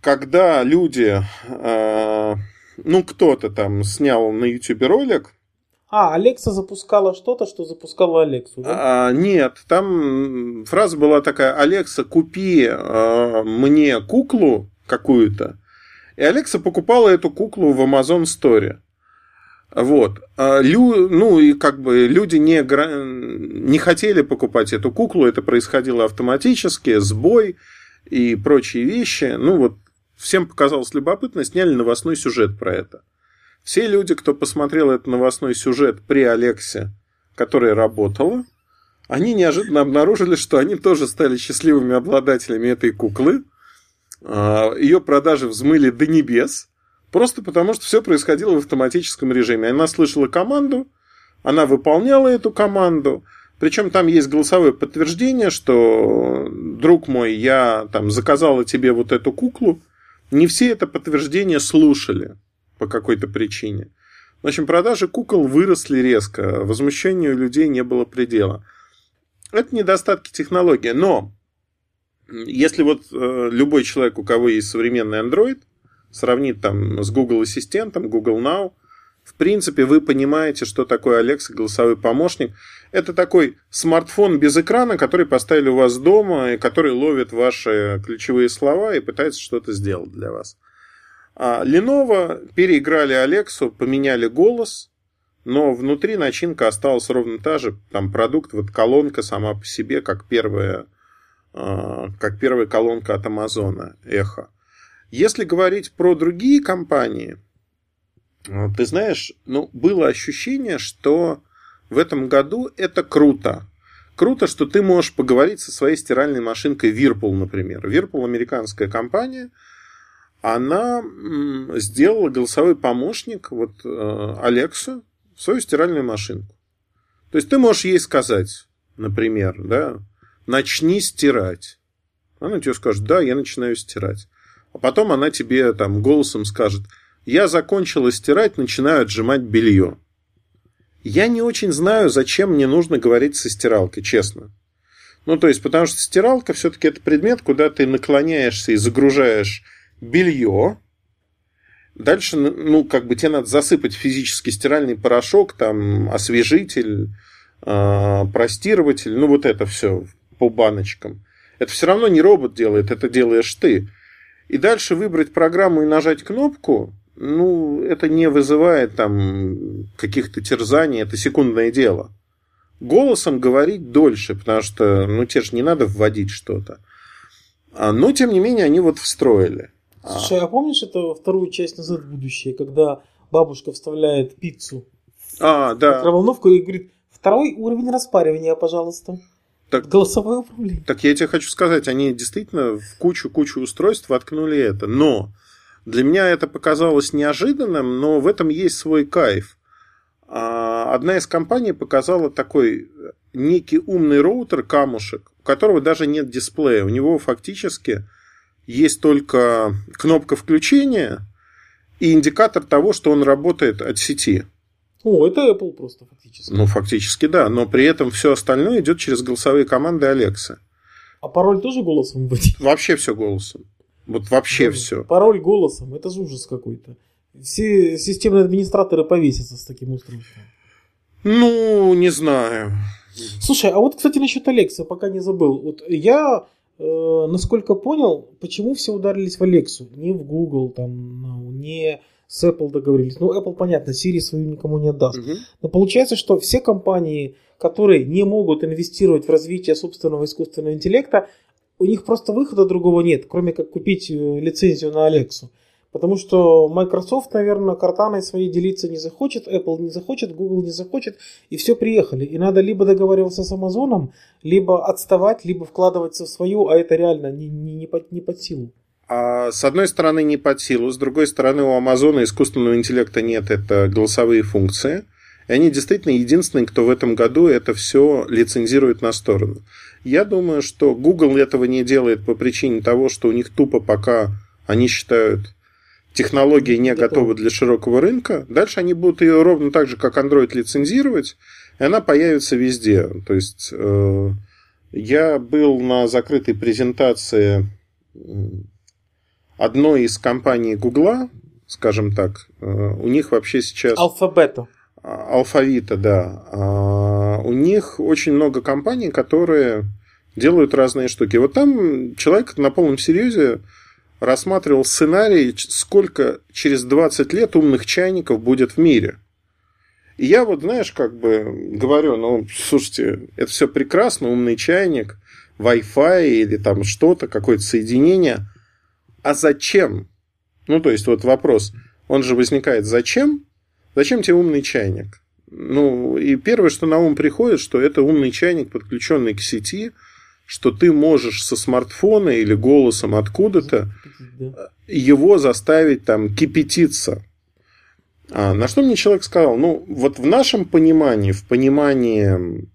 когда люди, ну, кто-то там снял на YouTube ролик, а, Алекса запускала что-то, что запускала Алексу, да? А, нет, там фраза была такая, Алекса, купи а, мне куклу какую-то, и Алекса покупала эту куклу в Amazon Store. Вот. А лю, ну и как бы люди не, не хотели покупать эту куклу, это происходило автоматически, сбой и прочие вещи. Ну вот всем показалось любопытно, сняли новостной сюжет про это. Все люди, кто посмотрел этот новостной сюжет при Алексе, которая работала, они неожиданно обнаружили, что они тоже стали счастливыми обладателями этой куклы – а, ее продажи взмыли до небес, просто потому что все происходило в автоматическом режиме. Она слышала команду, она выполняла эту команду, причем там есть голосовое подтверждение, что, друг мой, я там заказала тебе вот эту куклу. Не все это подтверждение слушали по какой-то причине. В общем, продажи кукол выросли резко, возмущению людей не было предела. Это недостатки технологии, но если вот э, любой человек, у кого есть современный Android, сравнит там с Google Ассистентом, Google Now, в принципе, вы понимаете, что такое Alexa, голосовой помощник. Это такой смартфон без экрана, который поставили у вас дома, и который ловит ваши ключевые слова и пытается что-то сделать для вас. А Lenovo переиграли Alexa, поменяли голос, но внутри начинка осталась ровно та же. Там продукт, вот колонка сама по себе, как первая а, как первая колонка от Амазона, Эхо. Если говорить про другие компании, а, ты знаешь, ну, было ощущение, что в этом году это круто. Круто, что ты можешь поговорить со своей стиральной машинкой Whirlpool, например. Whirlpool американская компания, она сделала голосовой помощник, вот Алексу, в свою стиральную машинку. То есть ты можешь ей сказать, например, да, начни стирать. Она тебе скажет, да, я начинаю стирать. А потом она тебе там голосом скажет, я закончила стирать, начинаю отжимать белье. Я не очень знаю, зачем мне нужно говорить со стиралкой, честно. Ну, то есть, потому что стиралка все-таки это предмет, куда ты наклоняешься и загружаешь белье. Дальше, ну, как бы тебе надо засыпать физически стиральный порошок, там, освежитель, э, простирователь, ну, вот это все по баночкам. Это все равно не робот делает, это делаешь ты. И дальше выбрать программу и нажать кнопку, ну, это не вызывает там каких-то терзаний, это секундное дело. Голосом говорить дольше, потому что, ну, тебе же не надо вводить что-то. А, но, тем не менее, они вот встроили. Слушай, а помнишь это вторую часть «Назад в будущее», когда бабушка вставляет пиццу а, да. в микроволновку и говорит, второй уровень распаривания, пожалуйста. Так, Голосовое управление. Так я тебе хочу сказать, они действительно в кучу-кучу устройств воткнули это. Но для меня это показалось неожиданным, но в этом есть свой кайф. А, одна из компаний показала такой некий умный роутер, камушек, у которого даже нет дисплея. У него фактически есть только кнопка включения и индикатор того, что он работает от сети. О, это Apple просто фактически. Ну, фактически, да. Но при этом все остальное идет через голосовые команды Alexa. А пароль тоже голосом вводить? Вообще все голосом. Вот вообще да, все. Пароль голосом, это же ужас какой-то. Все системные администраторы повесятся с таким устройством. Ну, не знаю. Слушай, а вот, кстати, насчет Алекса, пока не забыл. Вот я, насколько понял, почему все ударились в Алексу, не в Google, там, ну, не с Apple договорились. Ну, Apple, понятно, Siri свою никому не отдаст. Угу. Но получается, что все компании, которые не могут инвестировать в развитие собственного искусственного интеллекта, у них просто выхода другого нет, кроме как купить э, лицензию на Алексу. Потому что Microsoft, наверное, картаной своей делиться не захочет, Apple не захочет, Google не захочет, и все приехали. И надо либо договариваться с Amazon, либо отставать, либо вкладываться в свою, а это реально не, не, не, под, не под силу. А с одной стороны не под силу, с другой стороны у Амазона искусственного интеллекта нет, это голосовые функции. И они действительно единственные, кто в этом году это все лицензирует на сторону. Я думаю, что Google этого не делает по причине того, что у них тупо пока они считают технология не готова для широкого рынка. Дальше они будут ее ровно так же, как Android, лицензировать, и она появится везде. То есть э, я был на закрытой презентации одной из компаний Гугла, скажем так. Э, у них вообще сейчас... Алфабета. Алфавита, да. А, у них очень много компаний, которые делают разные штуки. Вот там человек на полном серьезе рассматривал сценарий, сколько через 20 лет умных чайников будет в мире. И я вот, знаешь, как бы говорю, ну, слушайте, это все прекрасно, умный чайник, Wi-Fi или там что-то, какое-то соединение. А зачем? Ну, то есть, вот вопрос, он же возникает, зачем? Зачем тебе умный чайник? Ну, и первое, что на ум приходит, что это умный чайник, подключенный к сети, что ты можешь со смартфона или голосом откуда-то его заставить там кипятиться. А, на что мне человек сказал, ну, вот в нашем понимании, в понимании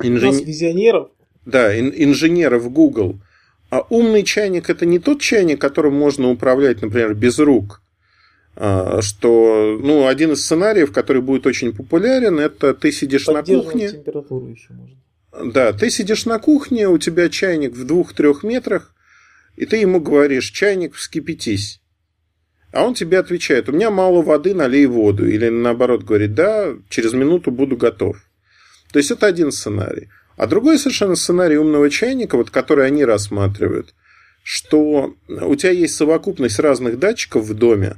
инженеров... визионеров. Да, ин- инженеров Google. А умный чайник это не тот чайник, которым можно управлять, например, без рук. А, что, ну, один из сценариев, который будет очень популярен, это ты сидишь на кухне. температуру еще можно. Да, ты сидишь на кухне, у тебя чайник в двух-трех метрах, и ты ему говоришь, чайник, вскипятись. А он тебе отвечает, у меня мало воды, налей воду. Или наоборот говорит, да, через минуту буду готов. То есть это один сценарий. А другой совершенно сценарий умного чайника, вот который они рассматривают, что у тебя есть совокупность разных датчиков в доме,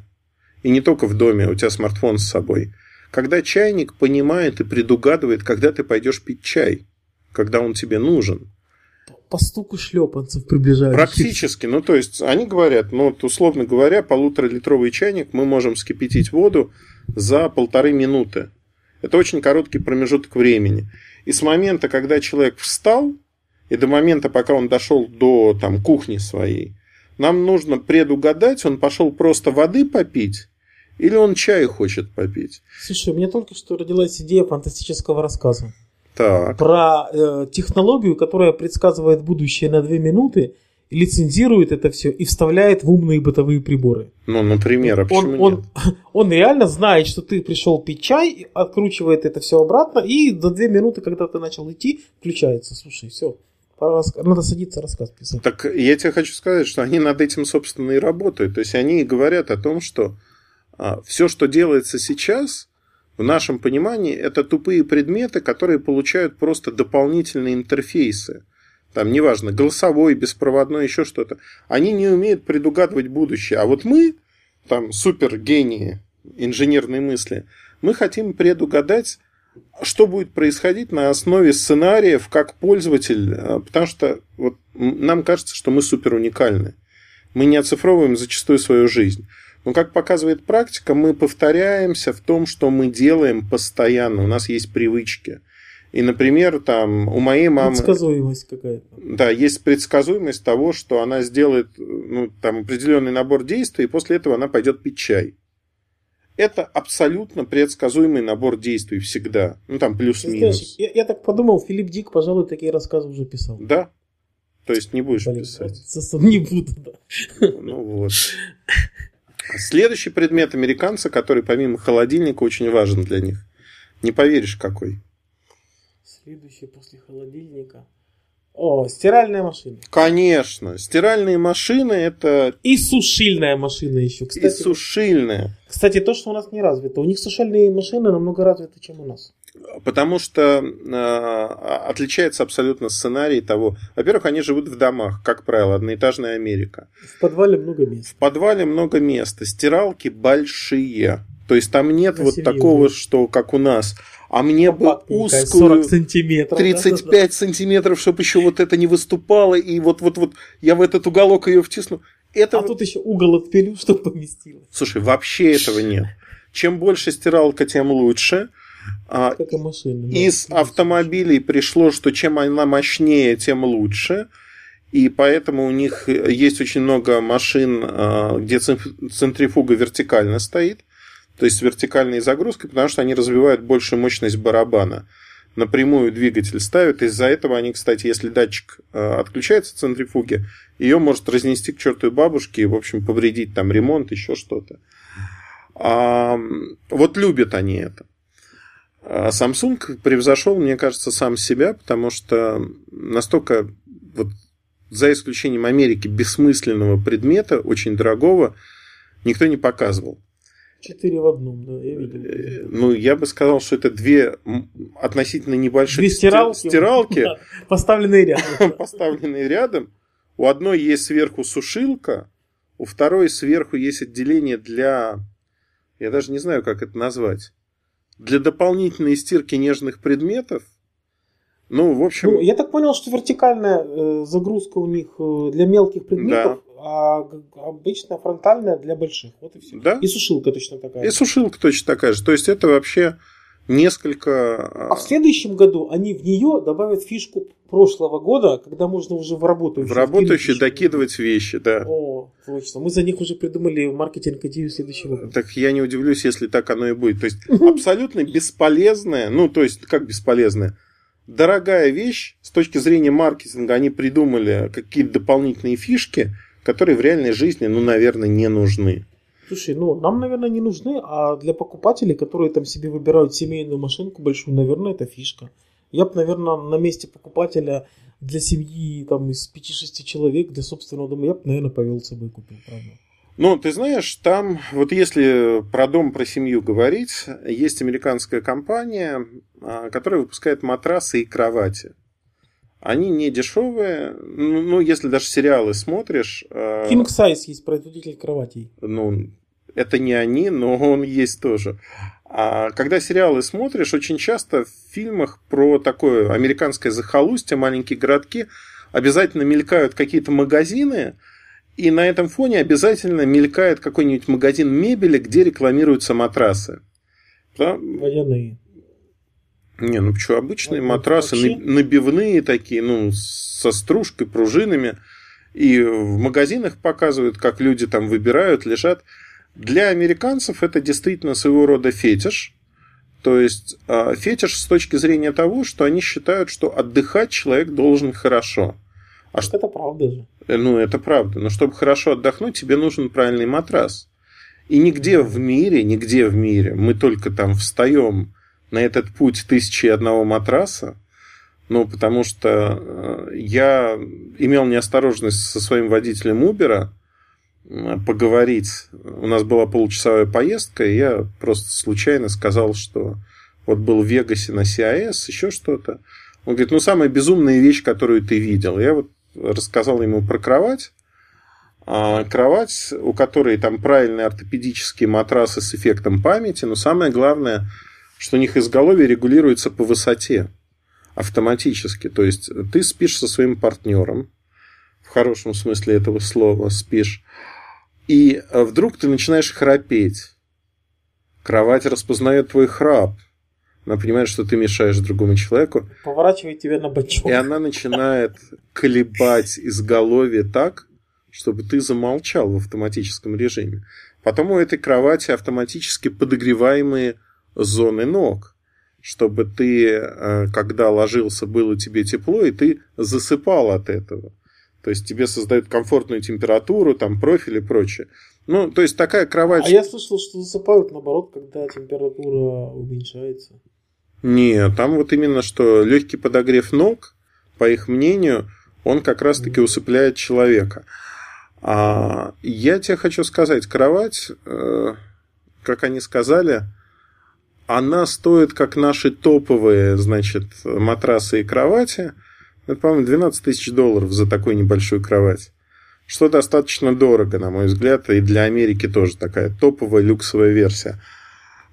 и не только в доме, у тебя смартфон с собой. Когда чайник понимает и предугадывает, когда ты пойдешь пить чай, когда он тебе нужен. По стуку шлепанцев приближаются. Практически. Ну, то есть, они говорят, ну, вот, условно говоря, полуторалитровый чайник мы можем скипятить воду за полторы минуты. Это очень короткий промежуток времени. И с момента, когда человек встал, и до момента, пока он дошел до там, кухни своей, нам нужно предугадать, он пошел просто воды попить, или он чай хочет попить. Слушай, у меня только что родилась идея фантастического рассказа. Так. Про э, технологию, которая предсказывает будущее на 2 минуты, лицензирует это все и вставляет в умные бытовые приборы. Ну, например, а почему он, он, [laughs] он реально знает, что ты пришел пить чай, откручивает это все обратно, и за 2 минуты, когда ты начал идти, включается. Слушай, все. Надо садиться рассказ писать. Так я тебе хочу сказать, что они над этим, собственно, и работают. То есть они говорят о том, что а, все, что делается сейчас, в нашем понимании, это тупые предметы, которые получают просто дополнительные интерфейсы. Там, неважно, голосовой, беспроводной, еще что-то. Они не умеют предугадывать будущее. А вот мы, там, супергении инженерной мысли, мы хотим предугадать что будет происходить на основе сценариев как пользователь, а, потому что вот нам кажется, что мы супер уникальны. Мы не оцифровываем зачастую свою жизнь. Но, как показывает практика, мы повторяемся в том, что мы делаем постоянно. У нас есть привычки. И, например, там у моей мамы... Предсказуемость какая-то. Да, есть предсказуемость того, что она сделает ну, там, определенный набор действий, и после этого она пойдет пить чай это абсолютно предсказуемый набор действий всегда. Ну, там плюс-минус. Я, я так подумал, Филипп Дик, пожалуй, такие рассказы уже писал. Да. То есть не будешь Блин, писать. Не буду, да. Ну вот. [laughs] Следующий предмет американца, который помимо холодильника очень важен для них. Не поверишь, какой. Следующий после холодильника. О, стиральная машина. Конечно. Стиральные машины это... И сушильная машина еще. Кстати, и сушильная. Кстати, то, что у нас не развито. У них сушильные машины намного развиты, чем у нас. Потому что э, отличается абсолютно сценарий того. Во-первых, они живут в домах, как правило, одноэтажная Америка. В подвале много мест. В подвале много места. Стиралки большие. То есть там нет Красивее вот такого, будет. что как у нас а мне бы узкую 40 сантиметров, 35 да, сантиметров, чтобы еще вот это не выступало, и вот-вот-вот я в этот уголок ее втисну. это... А тут еще угол отпилю, чтобы поместилось. Слушай, вообще этого нет. Чем больше стиралка, тем лучше. А, как и машины. Из да, автомобилей пришло, что чем она мощнее, тем лучше. И поэтому у них есть очень много машин, а, где центрифуга вертикально стоит, то есть с вертикальной загрузкой, потому что они развивают большую мощность барабана. Напрямую двигатель ставят. Из-за этого они, кстати, если датчик а, отключается центрифуги, ее может разнести к чертовой бабушке и, в общем, повредить там ремонт, еще что-то. А, вот любят они это. А Samsung превзошел, мне кажется, сам себя, потому что настолько вот за исключением Америки, бессмысленного предмета, очень дорогого, никто не показывал. Четыре в одном, да, я видел. Э, ну, я бы сказал, что это две относительно небольшие две стиралки, стиралки [laughs] поставленные рядом. [laughs] поставленные рядом. У одной есть сверху сушилка, у второй сверху есть отделение для... Я даже не знаю, как это назвать. Для дополнительной стирки нежных предметов – ну, в общем... Ну, я так понял, что вертикальная э, загрузка у них э, для мелких предметов, да. а обычная фронтальная для больших. Вот и все. Да? И сушилка точно такая. И сушилка точно такая же. То есть это вообще несколько... А в следующем году они в нее добавят фишку прошлого года, когда можно уже в работающую... В работающую докидывать вещи, да. О, точно. Мы за них уже придумали маркетинг идею следующего года. Так я не удивлюсь, если так оно и будет. То есть абсолютно бесполезное, ну то есть как бесполезное? дорогая вещь, с точки зрения маркетинга они придумали какие-то дополнительные фишки, которые в реальной жизни, ну, наверное, не нужны. Слушай, ну, нам, наверное, не нужны, а для покупателей, которые там себе выбирают семейную машинку большую, наверное, это фишка. Я бы, наверное, на месте покупателя для семьи там из 5-6 человек, для собственного дома, я бы, наверное, повел с собой купил, правда. Ну, ты знаешь, там, вот если про дом, про семью говорить, есть американская компания, а, которая выпускает матрасы и кровати. Они не дешевые, ну, ну если даже сериалы смотришь... А, King Size есть производитель кроватей. Ну, это не они, но он есть тоже. А когда сериалы смотришь, очень часто в фильмах про такое американское захолустье, маленькие городки, обязательно мелькают какие-то магазины, и на этом фоне обязательно мелькает какой-нибудь магазин мебели, где рекламируются матрасы. Да? Водяные. Не, ну что, обычные ну, матрасы, вообще? набивные такие, ну, со стружкой, пружинами. И в магазинах показывают, как люди там выбирают, лежат. Для американцев это действительно своего рода фетиш. То есть а, фетиш с точки зрения того, что они считают, что отдыхать человек должен хорошо. А что это правда же? Э, ну, это правда. Но чтобы хорошо отдохнуть, тебе нужен правильный матрас. И нигде в мире, нигде в мире мы только там встаем на этот путь тысячи одного матраса, ну, потому что э, я имел неосторожность со своим водителем Uber поговорить. У нас была получасовая поездка, и я просто случайно сказал, что вот был в Вегасе на CIS, еще что-то. Он говорит, ну, самая безумная вещь, которую ты видел. Я вот рассказал ему про кровать. А кровать, у которой там правильные ортопедические матрасы с эффектом памяти, но самое главное, что у них изголовье регулируется по высоте автоматически. То есть ты спишь со своим партнером, в хорошем смысле этого слова спишь, и вдруг ты начинаешь храпеть. Кровать распознает твой храп – она понимает, что ты мешаешь другому человеку. Поворачивает тебя на бочок. И она начинает колебать изголовье так, чтобы ты замолчал в автоматическом режиме. Потом у этой кровати автоматически подогреваемые зоны ног, чтобы ты, э, когда ложился, было тебе тепло, и ты засыпал от этого. То есть тебе создают комфортную температуру, там профиль и прочее. Ну, то есть такая кровать... А я слышал, что засыпают наоборот, когда температура уменьшается. Нет, там вот именно что легкий подогрев ног, по их мнению, он как раз-таки усыпляет человека. А я тебе хочу сказать, кровать, э, как они сказали, она стоит как наши топовые, значит, матрасы и кровати. Это, по-моему, 12 тысяч долларов за такую небольшую кровать. Что достаточно дорого, на мой взгляд, и для Америки тоже такая топовая люксовая версия.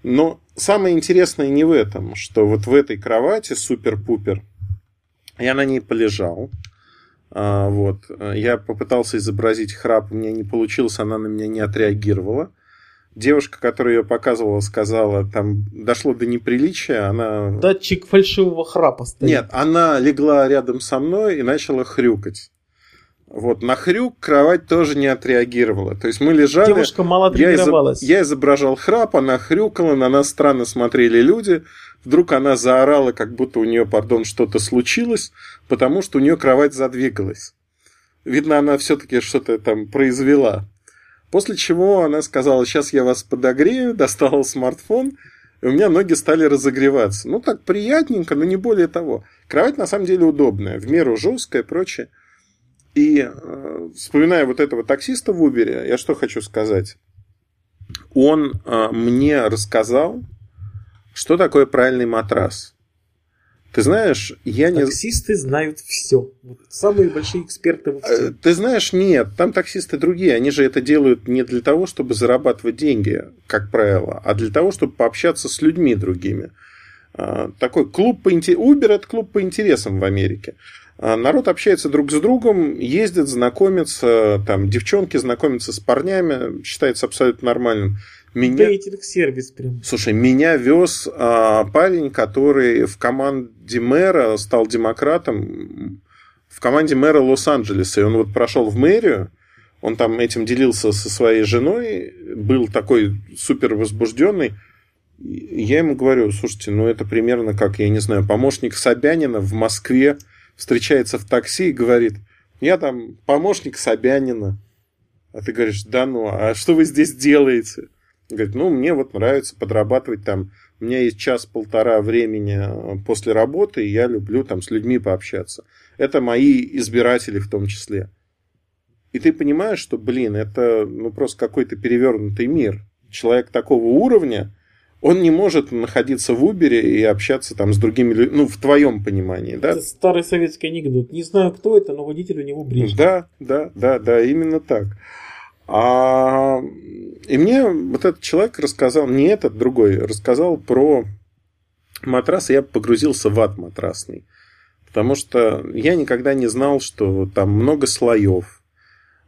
Но самое интересное не в этом, что вот в этой кровати супер-пупер я на ней полежал. А, вот. Я попытался изобразить храп, у меня не получилось, она на меня не отреагировала. Девушка, которая ее показывала, сказала, там дошло до неприличия, она... Датчик фальшивого храпа стоит. Нет, она легла рядом со мной и начала хрюкать. Вот, на хрюк кровать тоже не отреагировала. То есть мы лежали... Девушка мало тренировалась. Я, изоб... я изображал храп, она хрюкала, на нас странно смотрели люди. Вдруг она заорала, как будто у нее, пардон, что-то случилось, потому что у нее кровать задвигалась. Видно, она все-таки что-то там произвела. После чего она сказала, сейчас я вас подогрею, [laughs] достала смартфон, и у меня ноги стали разогреваться. Ну, так приятненько, но не более того. Кровать на самом деле удобная, в меру жесткая и прочее. И э, вспоминая вот этого таксиста в Uber, я что хочу сказать. Он э, мне рассказал, что такое правильный матрас. Ты знаешь, я не... Таксисты знают все. Вот самые большие эксперты во всем. Э, ты знаешь, нет, там таксисты другие. Они же это делают не для того, чтобы зарабатывать деньги, как правило, а для того, чтобы пообщаться с людьми другими. А, такой клуб по интересам. Uber это клуб по интересам в Америке. А, народ общается друг с другом, ездит, знакомится, там девчонки знакомятся с парнями, считается абсолютно нормальным. Меня... Дейтинг-сервис прям. Слушай, меня вез а, парень, который в команде мэра стал демократом, в команде мэра Лос-Анджелеса, и он вот прошел в мэрию, он там этим делился со своей женой, был такой супер возбужденный. Я ему говорю, слушайте, ну это примерно как, я не знаю, помощник Собянина в Москве встречается в такси и говорит, я там помощник Собянина. А ты говоришь, да ну, а что вы здесь делаете? Говорит, ну, мне вот нравится подрабатывать там. У меня есть час-полтора времени э, после работы, и я люблю там с людьми пообщаться. Это мои избиратели в том числе. И ты понимаешь, что, блин, это ну, просто какой-то перевернутый мир. Человек такого уровня, он не может находиться в Убере и общаться там с другими людьми, ну, в твоем понимании, да? Это старый советский анекдот. Не знаю, кто это, но водитель у него брежет. Да, да, да, да, именно так. А, и мне вот этот человек рассказал, не этот, другой, рассказал про матрас, и я погрузился в ад матрасный. Потому что я никогда не знал, что там много слоев,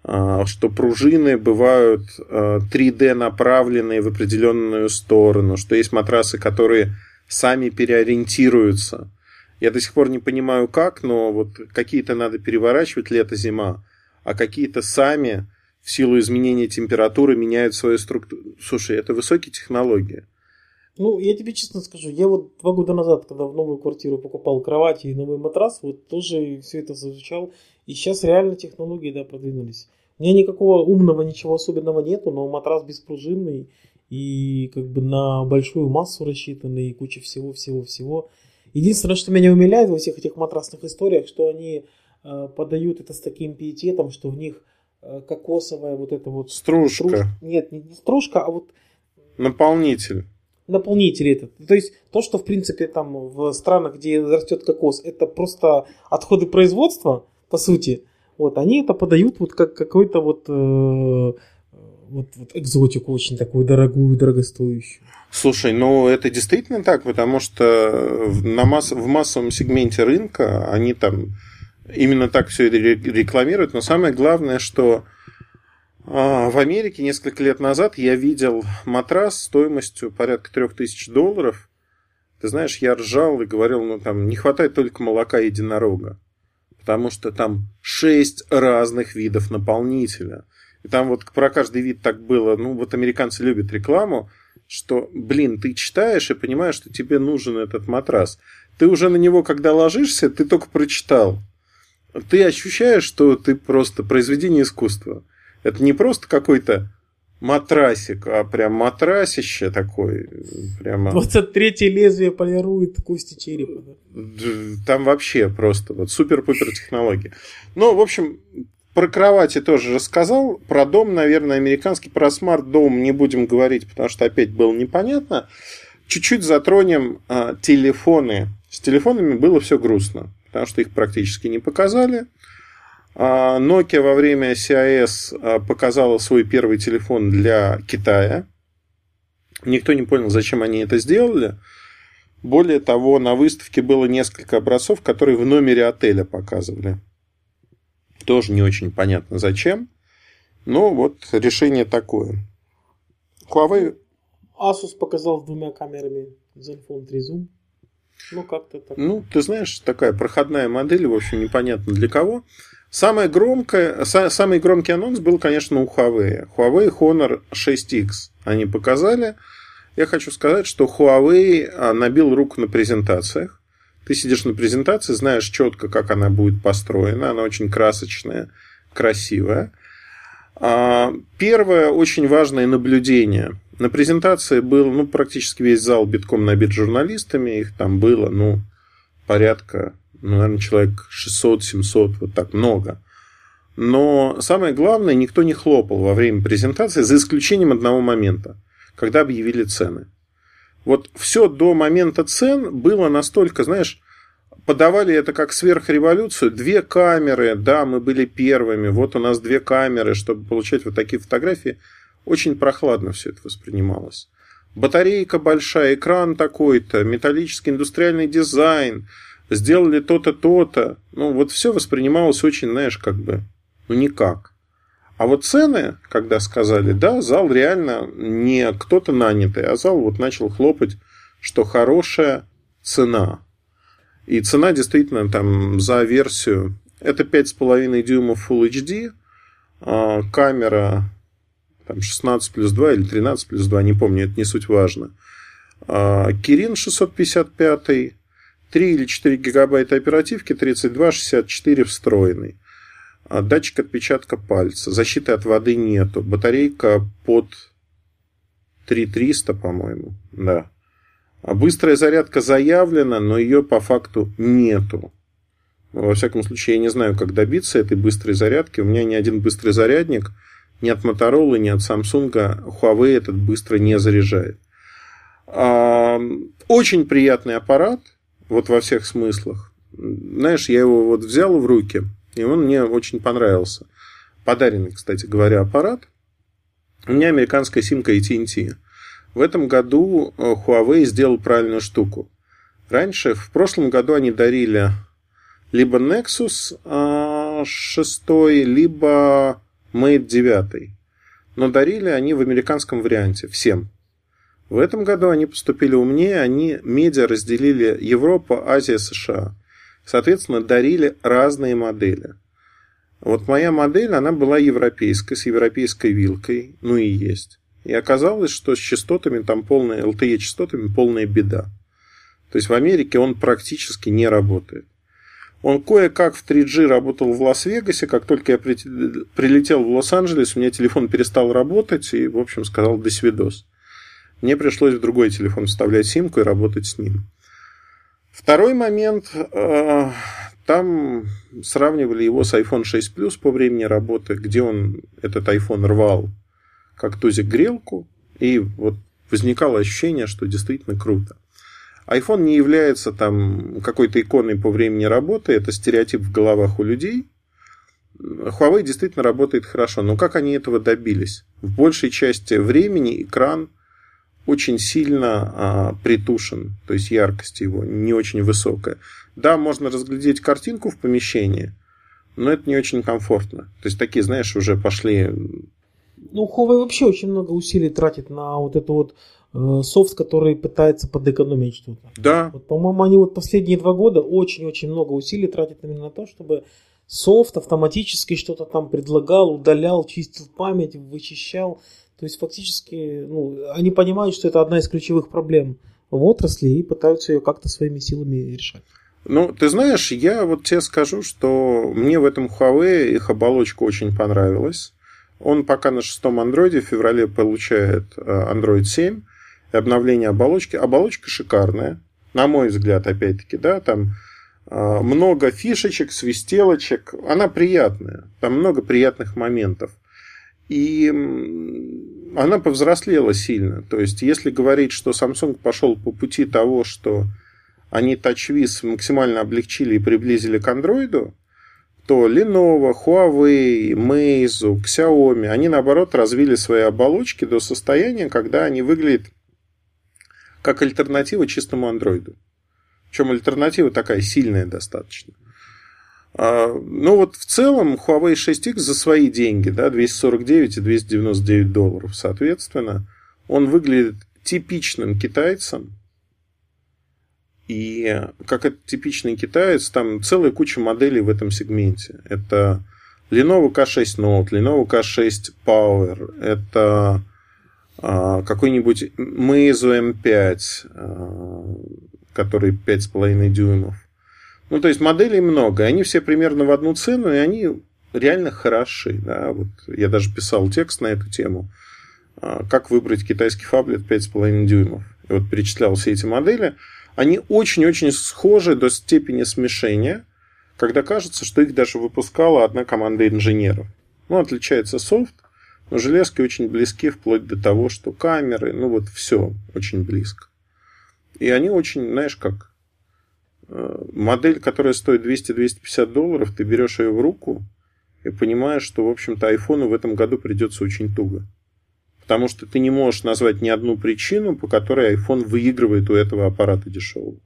что пружины бывают 3D а, направленные в определенную сторону, что есть матрасы, которые сами переориентируются. Я до сих пор не понимаю как, но вот какие-то надо переворачивать лето-зима, а какие-то сами в силу изменения температуры меняют свою структуру. Слушай, это высокие технологии. Ну, я тебе честно скажу, я вот два года назад, когда в новую квартиру покупал кровать и новый матрас, вот тоже все это изучал. И сейчас реально технологии, да, продвинулись. У меня никакого умного, ничего особенного нету, но матрас беспружинный и как бы на большую массу рассчитанный, и куча всего-всего-всего. Единственное, что меня умиляет во всех этих матрасных историях, что они э, подают это с таким пиететом, что в них э, кокосовая вот эта вот... Стружка. Струж... Нет, не, стружка, а вот... Наполнитель. Наполнитель этот. То есть то, что в принципе там в странах, где растет кокос, это просто отходы производства, по сути. Вот, они это подают вот как какой-то вот, э, вот, вот экзотику очень такую дорогую, дорогостоящую. Слушай, ну это действительно так, потому что на масс... в массовом сегменте рынка они там именно так все это рекламируют. Но самое главное, что а, в Америке несколько лет назад я видел матрас стоимостью порядка 3000 долларов. Ты знаешь, я ржал и говорил, ну там не хватает только молока единорога потому что там шесть разных видов наполнителя. И там вот про каждый вид так было, ну вот американцы любят рекламу, что, блин, ты читаешь и понимаешь, что тебе нужен этот матрас. Ты уже на него, когда ложишься, ты только прочитал. Ты ощущаешь, что ты просто произведение искусства. Это не просто какой-то матрасик, а прям матрасище такой. Прямо... 23 лезвие полирует кости черепа. Там вообще просто вот супер-пупер технологии. Ну, в общем, про кровати тоже рассказал. Про дом, наверное, американский. Про смарт-дом не будем говорить, потому что опять было непонятно. Чуть-чуть затронем а, телефоны. С телефонами было все грустно, потому что их практически не показали. А, Nokia во время CIS а, показала свой первый телефон для Китая. Никто не понял, зачем они это сделали. Более того, на выставке было несколько образцов, которые в номере отеля показывали. Тоже не очень понятно зачем. Но вот решение такое. Huawei... Asus показал с двумя камерами Zenfone 3 Zoom. Ну, как-то так. Ну, ты знаешь, такая проходная модель, в общем, непонятно для кого. Самое громкое, самый громкий анонс был, конечно, у Huawei. Huawei Honor 6X они показали. Я хочу сказать, что Huawei а, набил руку на презентациях. Ты сидишь на презентации, знаешь четко, как она будет построена. Она очень красочная, красивая. А, первое очень важное наблюдение. На презентации был ну, практически весь зал битком набит журналистами. Их там было ну, порядка, наверное, человек 600-700, вот так много. Но самое главное, никто не хлопал во время презентации, за исключением одного момента, когда объявили цены. Вот все до момента цен было настолько, знаешь, подавали это как сверхреволюцию. Две камеры, да, мы были первыми, вот у нас две камеры, чтобы получать вот такие фотографии. Очень прохладно все это воспринималось. Батарейка большая, экран такой-то, металлический индустриальный дизайн, сделали то-то, то-то. Ну, вот все воспринималось очень, знаешь, как бы, ну, никак. А вот цены, когда сказали, да, зал реально не кто-то нанятый, а зал вот начал хлопать, что хорошая цена. И цена действительно там за версию, это 5,5 дюймов Full HD, а камера там 16 плюс 2 или 13 плюс 2, не помню, это не суть важно. А, Кирин 655, 3 или 4 гигабайта оперативки, 32-64 встроенный. А, датчик отпечатка пальца. Защиты от воды нету. Батарейка под 3300, по-моему. Да. А быстрая зарядка заявлена, но ее по факту нету. Во всяком случае, я не знаю, как добиться этой быстрой зарядки. У меня ни один быстрый зарядник – ни от Motorola, ни от Samsung Huawei этот быстро не заряжает. Очень приятный аппарат, вот во всех смыслах. Знаешь, я его вот взял в руки, и он мне очень понравился. Подаренный, кстати говоря, аппарат. У меня американская симка AT&T. В этом году э, Huawei сделал правильную штуку. Раньше, в прошлом году они дарили либо Nexus 6, а, либо Mate 9. Но дарили они в американском варианте всем. В этом году они поступили умнее, они медиа разделили Европа, Азия, США. Соответственно, дарили разные модели. Вот моя модель, она была европейской, с европейской вилкой, ну и есть. И оказалось, что с частотами там полная, LTE частотами полная беда. То есть в Америке он практически не работает. Он кое-как в 3G работал в Лас-Вегасе. Как только я прилетел в Лос-Анджелес, у меня телефон перестал работать и, в общем, сказал «до свидос». Мне пришлось в другой телефон вставлять симку и работать с ним. Второй момент. Э, там сравнивали его с iPhone 6 Plus по времени работы, где он этот iPhone рвал как тузик грелку. И вот возникало ощущение, что действительно круто iPhone не является там какой-то иконой по времени работы, это стереотип в головах у людей. Huawei действительно работает хорошо, но как они этого добились? В большей части времени экран очень сильно а, притушен, то есть яркость его не очень высокая. Да, можно разглядеть картинку в помещении, но это не очень комфортно. То есть такие, знаешь, уже пошли... Ну, Huawei вообще очень много усилий тратит на вот эту вот Э, софт, который пытается подэкономить что-то. Да. Вот, по-моему, они вот последние два года очень-очень много усилий тратят именно на то, чтобы софт автоматически что-то там предлагал, удалял, чистил память, вычищал. То есть фактически ну, они понимают, что это одна из ключевых проблем в отрасли и пытаются ее как-то своими силами решать. Ну, ты знаешь, я вот тебе скажу, что мне в этом Huawei их оболочка очень понравилась. Он пока на шестом андроиде в феврале получает э, Android 7 и обновление оболочки. Оболочка шикарная, на мой взгляд, опять-таки, да, там э, много фишечек, свистелочек, она приятная, там много приятных моментов. И она повзрослела сильно. То есть, если говорить, что Samsung пошел по пути того, что они TouchWiz максимально облегчили и приблизили к андроиду, то Lenovo, Huawei, Meizu, Xiaomi, они наоборот развили свои оболочки до состояния, когда они выглядят как альтернатива чистому андроиду. Причем альтернатива такая сильная достаточно. А, ну вот в целом Huawei 6X за свои деньги, да, 249 и 299 долларов, соответственно, он выглядит типичным китайцем. И как это типичный китаец, там целая куча моделей в этом сегменте. Это Lenovo K6 Note, Lenovo K6 Power, это а, какой-нибудь Meizu M5, а, который 5,5 дюймов. Ну, то есть моделей много, они все примерно в одну цену, и они реально хороши. Да? Вот я даже писал текст на эту тему. А, как выбрать китайский фаблет 5,5 дюймов. И вот перечислял все эти модели. Они очень-очень схожи до степени смешения, когда кажется, что их даже выпускала одна команда инженеров. Ну, отличается софт, но железки очень близки вплоть до того, что камеры, ну вот все очень близко. И они очень, знаешь, как э, модель, которая стоит 200-250 долларов, ты берешь ее в руку и понимаешь, что, в общем-то, айфону в этом году придется очень туго. Потому что ты не можешь назвать ни одну причину, по которой iPhone выигрывает у этого аппарата дешевого.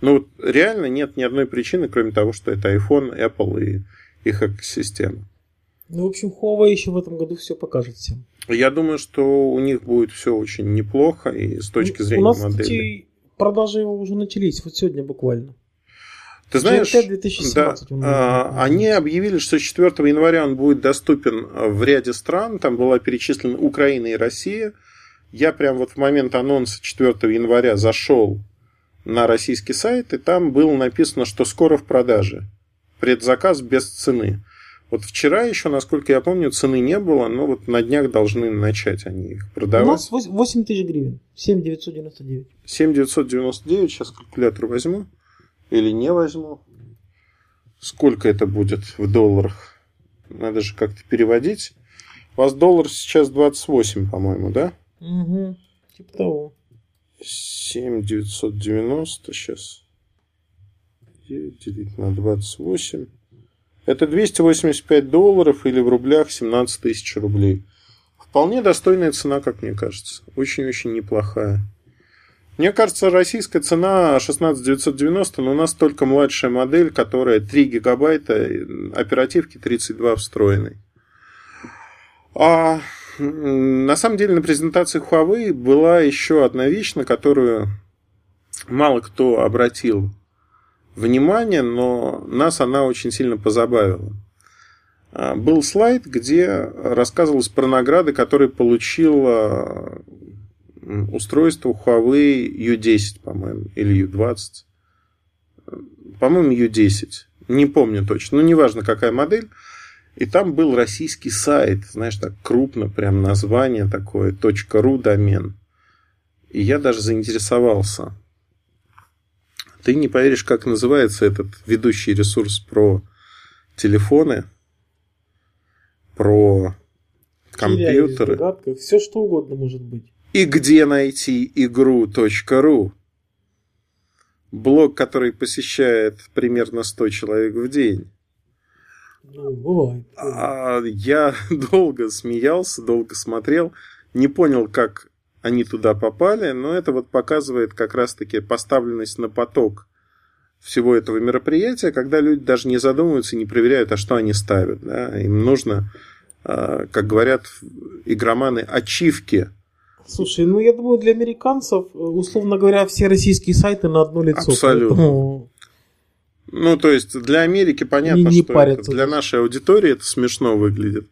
Ну, вот реально нет ни одной причины, кроме того, что это iPhone, Apple и их экосистема. Ну, в общем, Huawei еще в этом году все покажет всем. Я думаю, что у них будет все очень неплохо и с точки зрения у нас, модели. Кстати, продажи его уже начались, вот сегодня буквально. Ты знаешь, 2017 да, а, они объявили, что с 4 января он будет доступен в ряде стран. Там была перечислена Украина и Россия. Я прям вот в момент анонса 4 января зашел на российский сайт, и там было написано, что скоро в продаже. Предзаказ без цены. Вот вчера еще, насколько я помню, цены не было, но вот на днях должны начать они их продавать. У нас 8 тысяч гривен, 7 999. 7 999, сейчас калькулятор возьму. Или не возьму. Сколько это будет в долларах? Надо же как-то переводить. У вас доллар сейчас 28, по-моему, да? Угу, типа того. 7 990 сейчас. 9 делить на 28. Это 285 долларов или в рублях 17 тысяч рублей. Вполне достойная цена, как мне кажется. Очень-очень неплохая. Мне кажется, российская цена 16990, но у нас только младшая модель, которая 3 гигабайта, оперативки 32 встроенной. А на самом деле на презентации Huawei была еще одна вещь, на которую мало кто обратил внимание, но нас она очень сильно позабавила. А, был слайд, где рассказывалось про награды, которые получила устройство Huawei U10, по-моему, или U20. По-моему, U10. Не помню точно. Ну, неважно, какая модель. И там был российский сайт, знаешь, так крупно, прям название такое, .ru домен. И я даже заинтересовался. Ты не поверишь, как называется этот ведущий ресурс про телефоны, про компьютеры. Все что угодно может быть и где найти игру.ру. Блог, который посещает примерно 100 человек в день. Ну, бывает. А я [laughs] долго смеялся, долго смотрел, не понял, как они туда попали, но это вот показывает как раз-таки поставленность на поток всего этого мероприятия, когда люди даже не задумываются, не проверяют, а что они ставят. Да? Им нужно, а, как говорят игроманы, ачивки Слушай, ну я думаю, для американцев, условно говоря, все российские сайты на одно лицо. Абсолютно. Поэтому... Ну, то есть для Америки понятно, не, не что это, для нашей аудитории это смешно выглядит.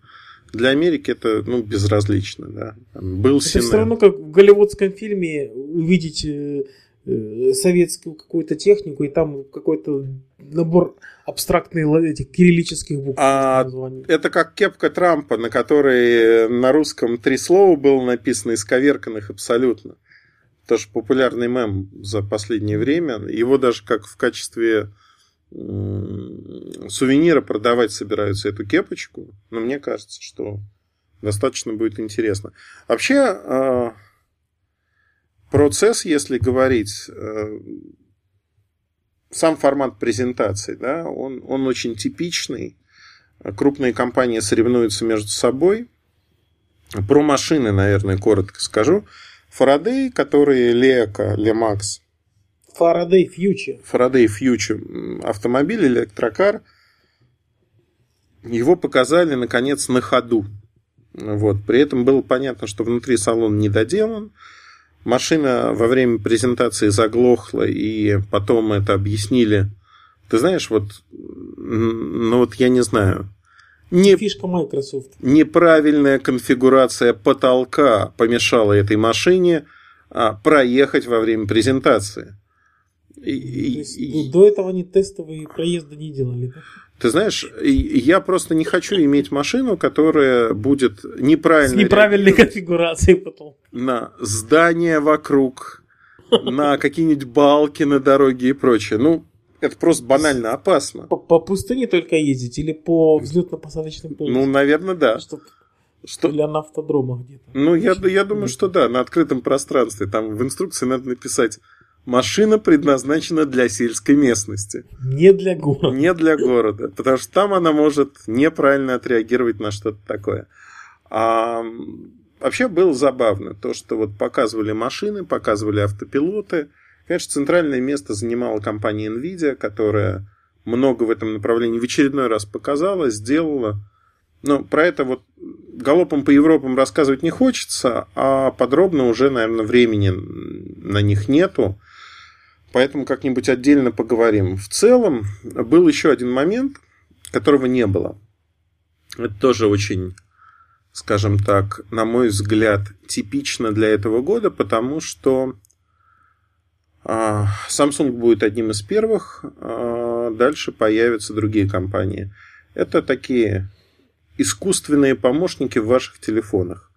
Для Америки это ну, безразлично, да. Там был это все равно как в голливудском фильме увидеть э, Э, советскую какую-то технику, и там какой-то набор абстрактных этих кириллических букв. А это как кепка Трампа, на которой на русском три слова было написано, исковерканных абсолютно. Тоже популярный мем за последнее время. Его даже как в качестве сувенира продавать собираются эту кепочку. Но мне кажется, что достаточно будет интересно. Вообще, а, процесс, если говорить, э, сам формат презентации, да, он, он очень типичный. Крупные компании соревнуются между собой. Про машины, наверное, коротко скажу. Фарадей, которые Лека, Лемакс. Фарадей Фьючер. Фарадей Фьючер. Автомобиль, электрокар. его показали, наконец, на ходу. Вот. При этом было понятно, что внутри салон не доделан. Машина во время презентации заглохла, и потом это объяснили. Ты знаешь, вот, ну вот я не знаю. Не, Фишка Microsoft. Неправильная конфигурация потолка помешала этой машине а, проехать во время презентации. И, и, до этого они тестовые проезды не делали, да? Ты знаешь, я просто не хочу иметь машину, которая будет неправильно... С неправильной конфигурацией потом. На здания вокруг, на какие-нибудь балки на дороге и прочее. Ну, это просто банально опасно. По, по пустыне только ездить или по взлетно-посадочным полосам? Ну, наверное, да. Чтоб... Что... Или на автодромах где-то. Ну, я, я думаю, что да, на открытом пространстве. Там в инструкции надо написать Машина предназначена для сельской местности. Не для города. Не для города. Потому что там она может неправильно отреагировать на что-то такое. А вообще было забавно то, что вот показывали машины, показывали автопилоты. Конечно, центральное место занимала компания Nvidia, которая много в этом направлении в очередной раз показала, сделала. Но про это вот галопом по Европам рассказывать не хочется, а подробно уже, наверное, времени на них нету поэтому как-нибудь отдельно поговорим. В целом, был еще один момент, которого не было. Это тоже очень, скажем так, на мой взгляд, типично для этого года, потому что а, Samsung будет одним из первых, а дальше появятся другие компании. Это такие искусственные помощники в ваших телефонах,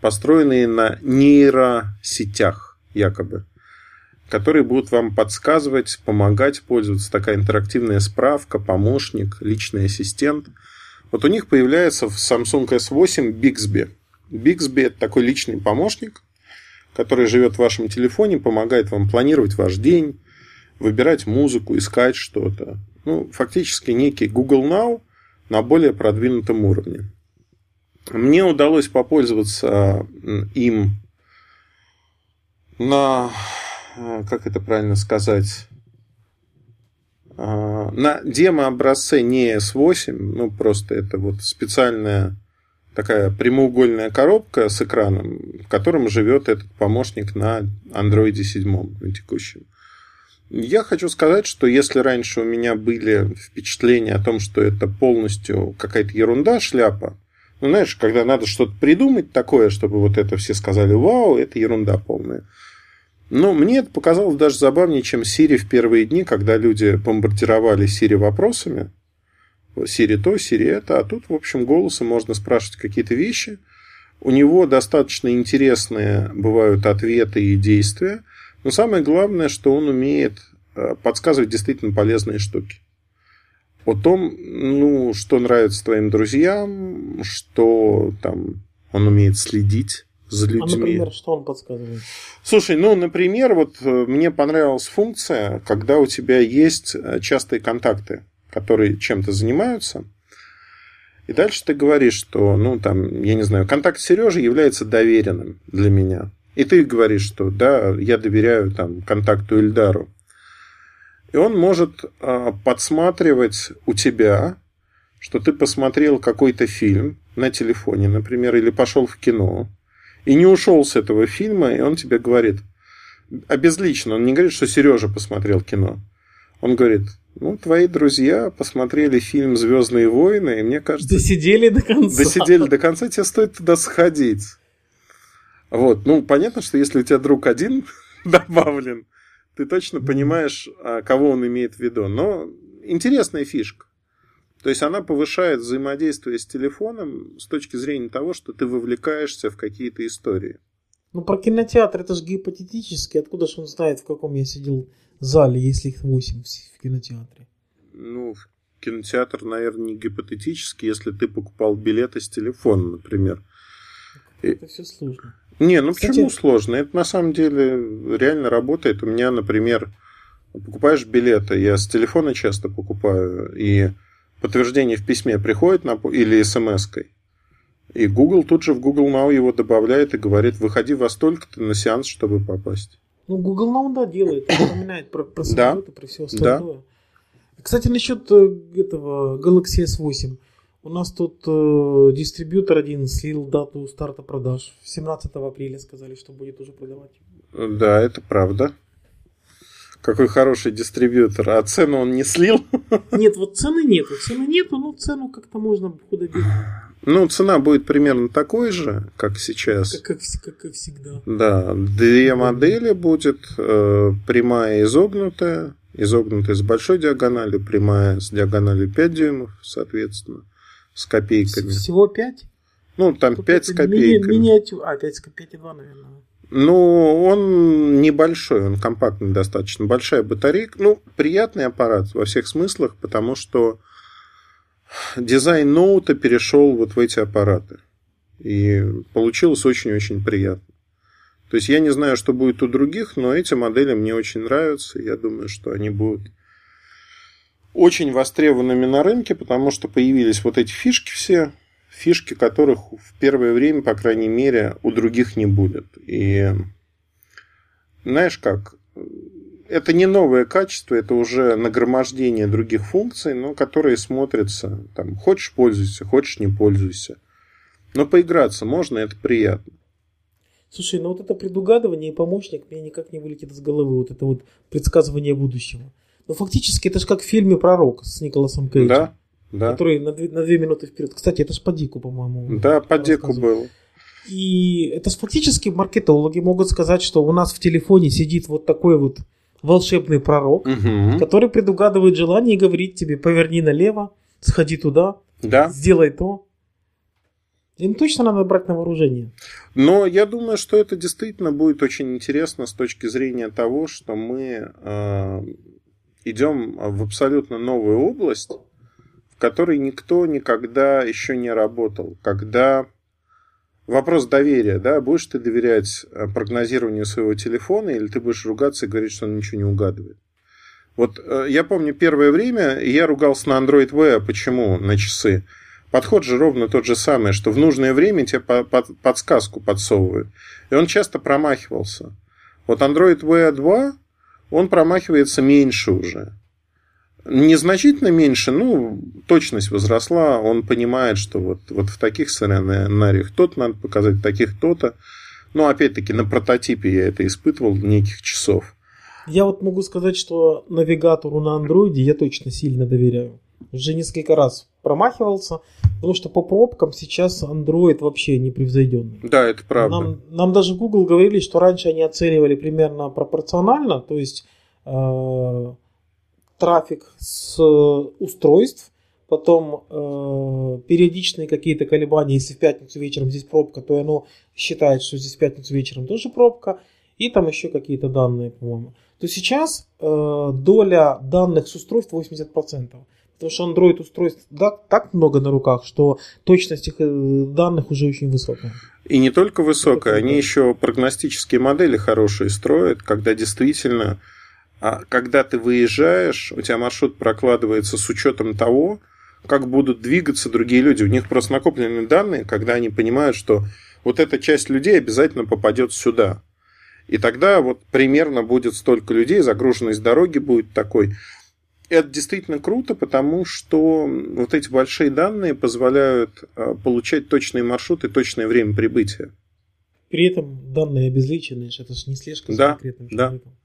построенные на нейросетях якобы которые будут вам подсказывать, помогать пользоваться. Такая интерактивная справка, помощник, личный ассистент. Вот у них появляется в Samsung S8 Bixby. Bixby – это такой личный помощник, который живет в вашем телефоне, помогает вам планировать ваш день, выбирать музыку, искать что-то. Ну, фактически некий Google Now на более продвинутом уровне. Мне удалось попользоваться им на как это правильно сказать, а, на демо-образце не S8, ну просто это вот специальная такая прямоугольная коробка с экраном, в котором живет этот помощник на Android 7 на текущем. Я хочу сказать, что если раньше у меня были впечатления о том, что это полностью какая-то ерунда, шляпа, ну, знаешь, когда надо что-то придумать такое, чтобы вот это все сказали, вау, это ерунда полная. Но мне это показалось даже забавнее, чем Siri в первые дни, когда люди бомбардировали Siri вопросами. Siri то, Siri это. А тут, в общем, голосом можно спрашивать какие-то вещи. У него достаточно интересные бывают ответы и действия. Но самое главное, что он умеет э, подсказывать действительно полезные штуки. О том, ну, что нравится твоим друзьям, что там он умеет следить за людьми. А, например, что он подсказывает? Слушай, ну, например, вот э, мне понравилась функция, когда у тебя есть э, частые контакты, которые чем-то занимаются, и дальше ты говоришь, что, ну, там, я не знаю, контакт Сережи является доверенным для меня. И ты говоришь, что, да, я доверяю там контакту Ильдару. И он может э, подсматривать у тебя, что ты посмотрел какой-то фильм на телефоне, например, или пошел в кино, и не ушел с этого фильма, и он тебе говорит, обезлично, он не говорит, что Сережа посмотрел кино. Он говорит, ну, твои друзья посмотрели фильм «Звездные войны», и мне кажется... Досидели до конца. Досидели до конца, тебе стоит туда сходить. Вот, ну, понятно, что если у тебя друг один [laughs] добавлен, ты точно понимаешь, а, кого он имеет в виду. Но интересная фишка. То есть она повышает взаимодействие с телефоном с точки зрения того, что ты вовлекаешься в какие-то истории. Ну, про кинотеатр это же гипотетически. Откуда же он знает, в каком я сидел зале, если их 8 в кинотеатре? Ну, кинотеатр, наверное, не гипотетически, если ты покупал билеты с телефона, например. Это все сложно. Не, ну Кстати... почему сложно? Это на самом деле реально работает. У меня, например, покупаешь билеты, я с телефона часто покупаю, и подтверждение в письме приходит на, или смс-кой, и Google тут же в Google Now его добавляет и говорит, выходи во столько-то на сеанс, чтобы попасть. Ну, Google Now, да, делает, [coughs] напоминает про, про самолеты, да. про все остальное. Да. Кстати, насчет э, этого Galaxy S8. У нас тут э, дистрибьютор один слил дату старта продаж. 17 апреля сказали, что будет уже продавать. Да, это правда. Какой хороший дистрибьютор. А цену он не слил? [laughs] Нет, вот цены нету. Цены нету, но цену как-то можно худо-бедно. Ну, цена будет примерно такой же, как сейчас. Как, как, как, как всегда. Да, две модели будет. Э, прямая изогнутая. Изогнутая с большой диагональю, прямая с диагональю 5 дюймов, соответственно, с копейками. Всего 5? Ну, там 5 с копейками. Мини, миниатюр... А, 5 с 5,2, наверное. Ну, он небольшой, он компактный достаточно. Большая батарейка. Ну, приятный аппарат во всех смыслах, потому что дизайн ноута перешел вот в эти аппараты. И получилось очень-очень приятно. То есть я не знаю, что будет у других, но эти модели мне очень нравятся. Я думаю, что они будут очень востребованными на рынке, потому что появились вот эти фишки все, фишки которых в первое время, по крайней мере, у других не будет. И знаешь как, это не новое качество, это уже нагромождение других функций, но которые смотрятся, там, хочешь пользуйся, хочешь не пользуйся. Но поиграться можно, это приятно. Слушай, ну вот это предугадывание и помощник мне никак не вылетит из головы, вот это вот предсказывание будущего. Ну фактически это же как в фильме «Пророк» с Николасом Кейджем. Да, да. Который на две, на две минуты вперед. Кстати, это же по Дику, по-моему. Да, по Дику был. И это фактически маркетологи могут сказать, что у нас в телефоне сидит вот такой вот волшебный пророк, угу. который предугадывает желание и говорит тебе, поверни налево, сходи туда, да. сделай то. Им точно надо брать на вооружение. Но я думаю, что это действительно будет очень интересно с точки зрения того, что мы э, идем в абсолютно новую область, в которой никто никогда еще не работал. Когда вопрос доверия, да, будешь ты доверять э, прогнозированию своего телефона, или ты будешь ругаться и говорить, что он ничего не угадывает. Вот э, я помню первое время, я ругался на Android Wear, почему на часы. Подход же ровно тот же самый, что в нужное время тебе подсказку подсовывают. И он часто промахивался. Вот Android Wear 2, он промахивается меньше уже незначительно меньше, ну, точность возросла, он понимает, что вот, вот в таких сценариях тот надо показать, таких то-то. Но опять-таки на прототипе я это испытывал неких часов. Я вот могу сказать, что навигатору на андроиде я точно сильно доверяю. Уже несколько раз промахивался, потому что по пробкам сейчас Android вообще не превзойденный. Да, это правда. Нам, нам даже Google говорили, что раньше они оценивали примерно пропорционально, то есть э, трафик с э, устройств, потом э, периодичные какие-то колебания, если в пятницу вечером здесь пробка, то оно считает, что здесь в пятницу вечером тоже пробка, и там еще какие-то данные, по-моему. То сейчас э, доля данных с устройств 80%. Потому что Android устройств да, так много на руках, что точность их э, данных уже очень высокая. И не только высокая, они еще прогностические модели хорошие строят, когда действительно а когда ты выезжаешь, у тебя маршрут прокладывается с учетом того, как будут двигаться другие люди. У них просто накоплены данные, когда они понимают, что вот эта часть людей обязательно попадет сюда. И тогда вот примерно будет столько людей, загруженность дороги будет такой. Это действительно круто, потому что вот эти большие данные позволяют а, получать точные маршруты, точное время прибытия. При этом данные обезличенные, это же не слежка за да, конкретным человеком. Да.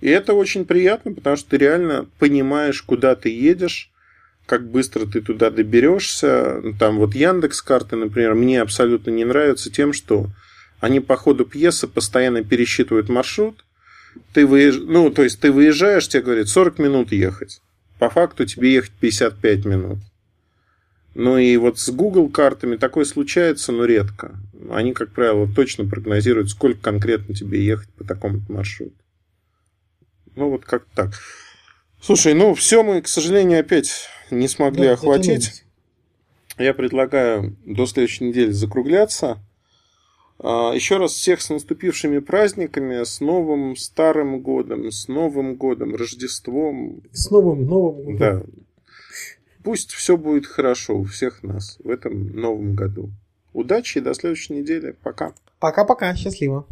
И это очень приятно, потому что ты реально понимаешь, куда ты едешь, как быстро ты туда доберешься. Там вот Яндекс карты, например, мне абсолютно не нравятся тем, что они по ходу пьесы постоянно пересчитывают маршрут. Ты выезж... Ну, то есть ты выезжаешь, тебе говорят 40 минут ехать. По факту тебе ехать 55 минут. Ну и вот с Google картами такое случается, но редко. Они, как правило, точно прогнозируют, сколько конкретно тебе ехать по такому маршруту. Ну, вот как так. Слушай, ну, все мы, к сожалению, опять не смогли да, охватить. Я предлагаю до следующей недели закругляться. А, Еще раз всех с наступившими праздниками, с новым старым годом, с Новым годом, Рождеством. С новым Новым годом. Да. Пусть все будет хорошо у всех нас в этом новом году. Удачи и до следующей недели. Пока. Пока-пока. Счастливо.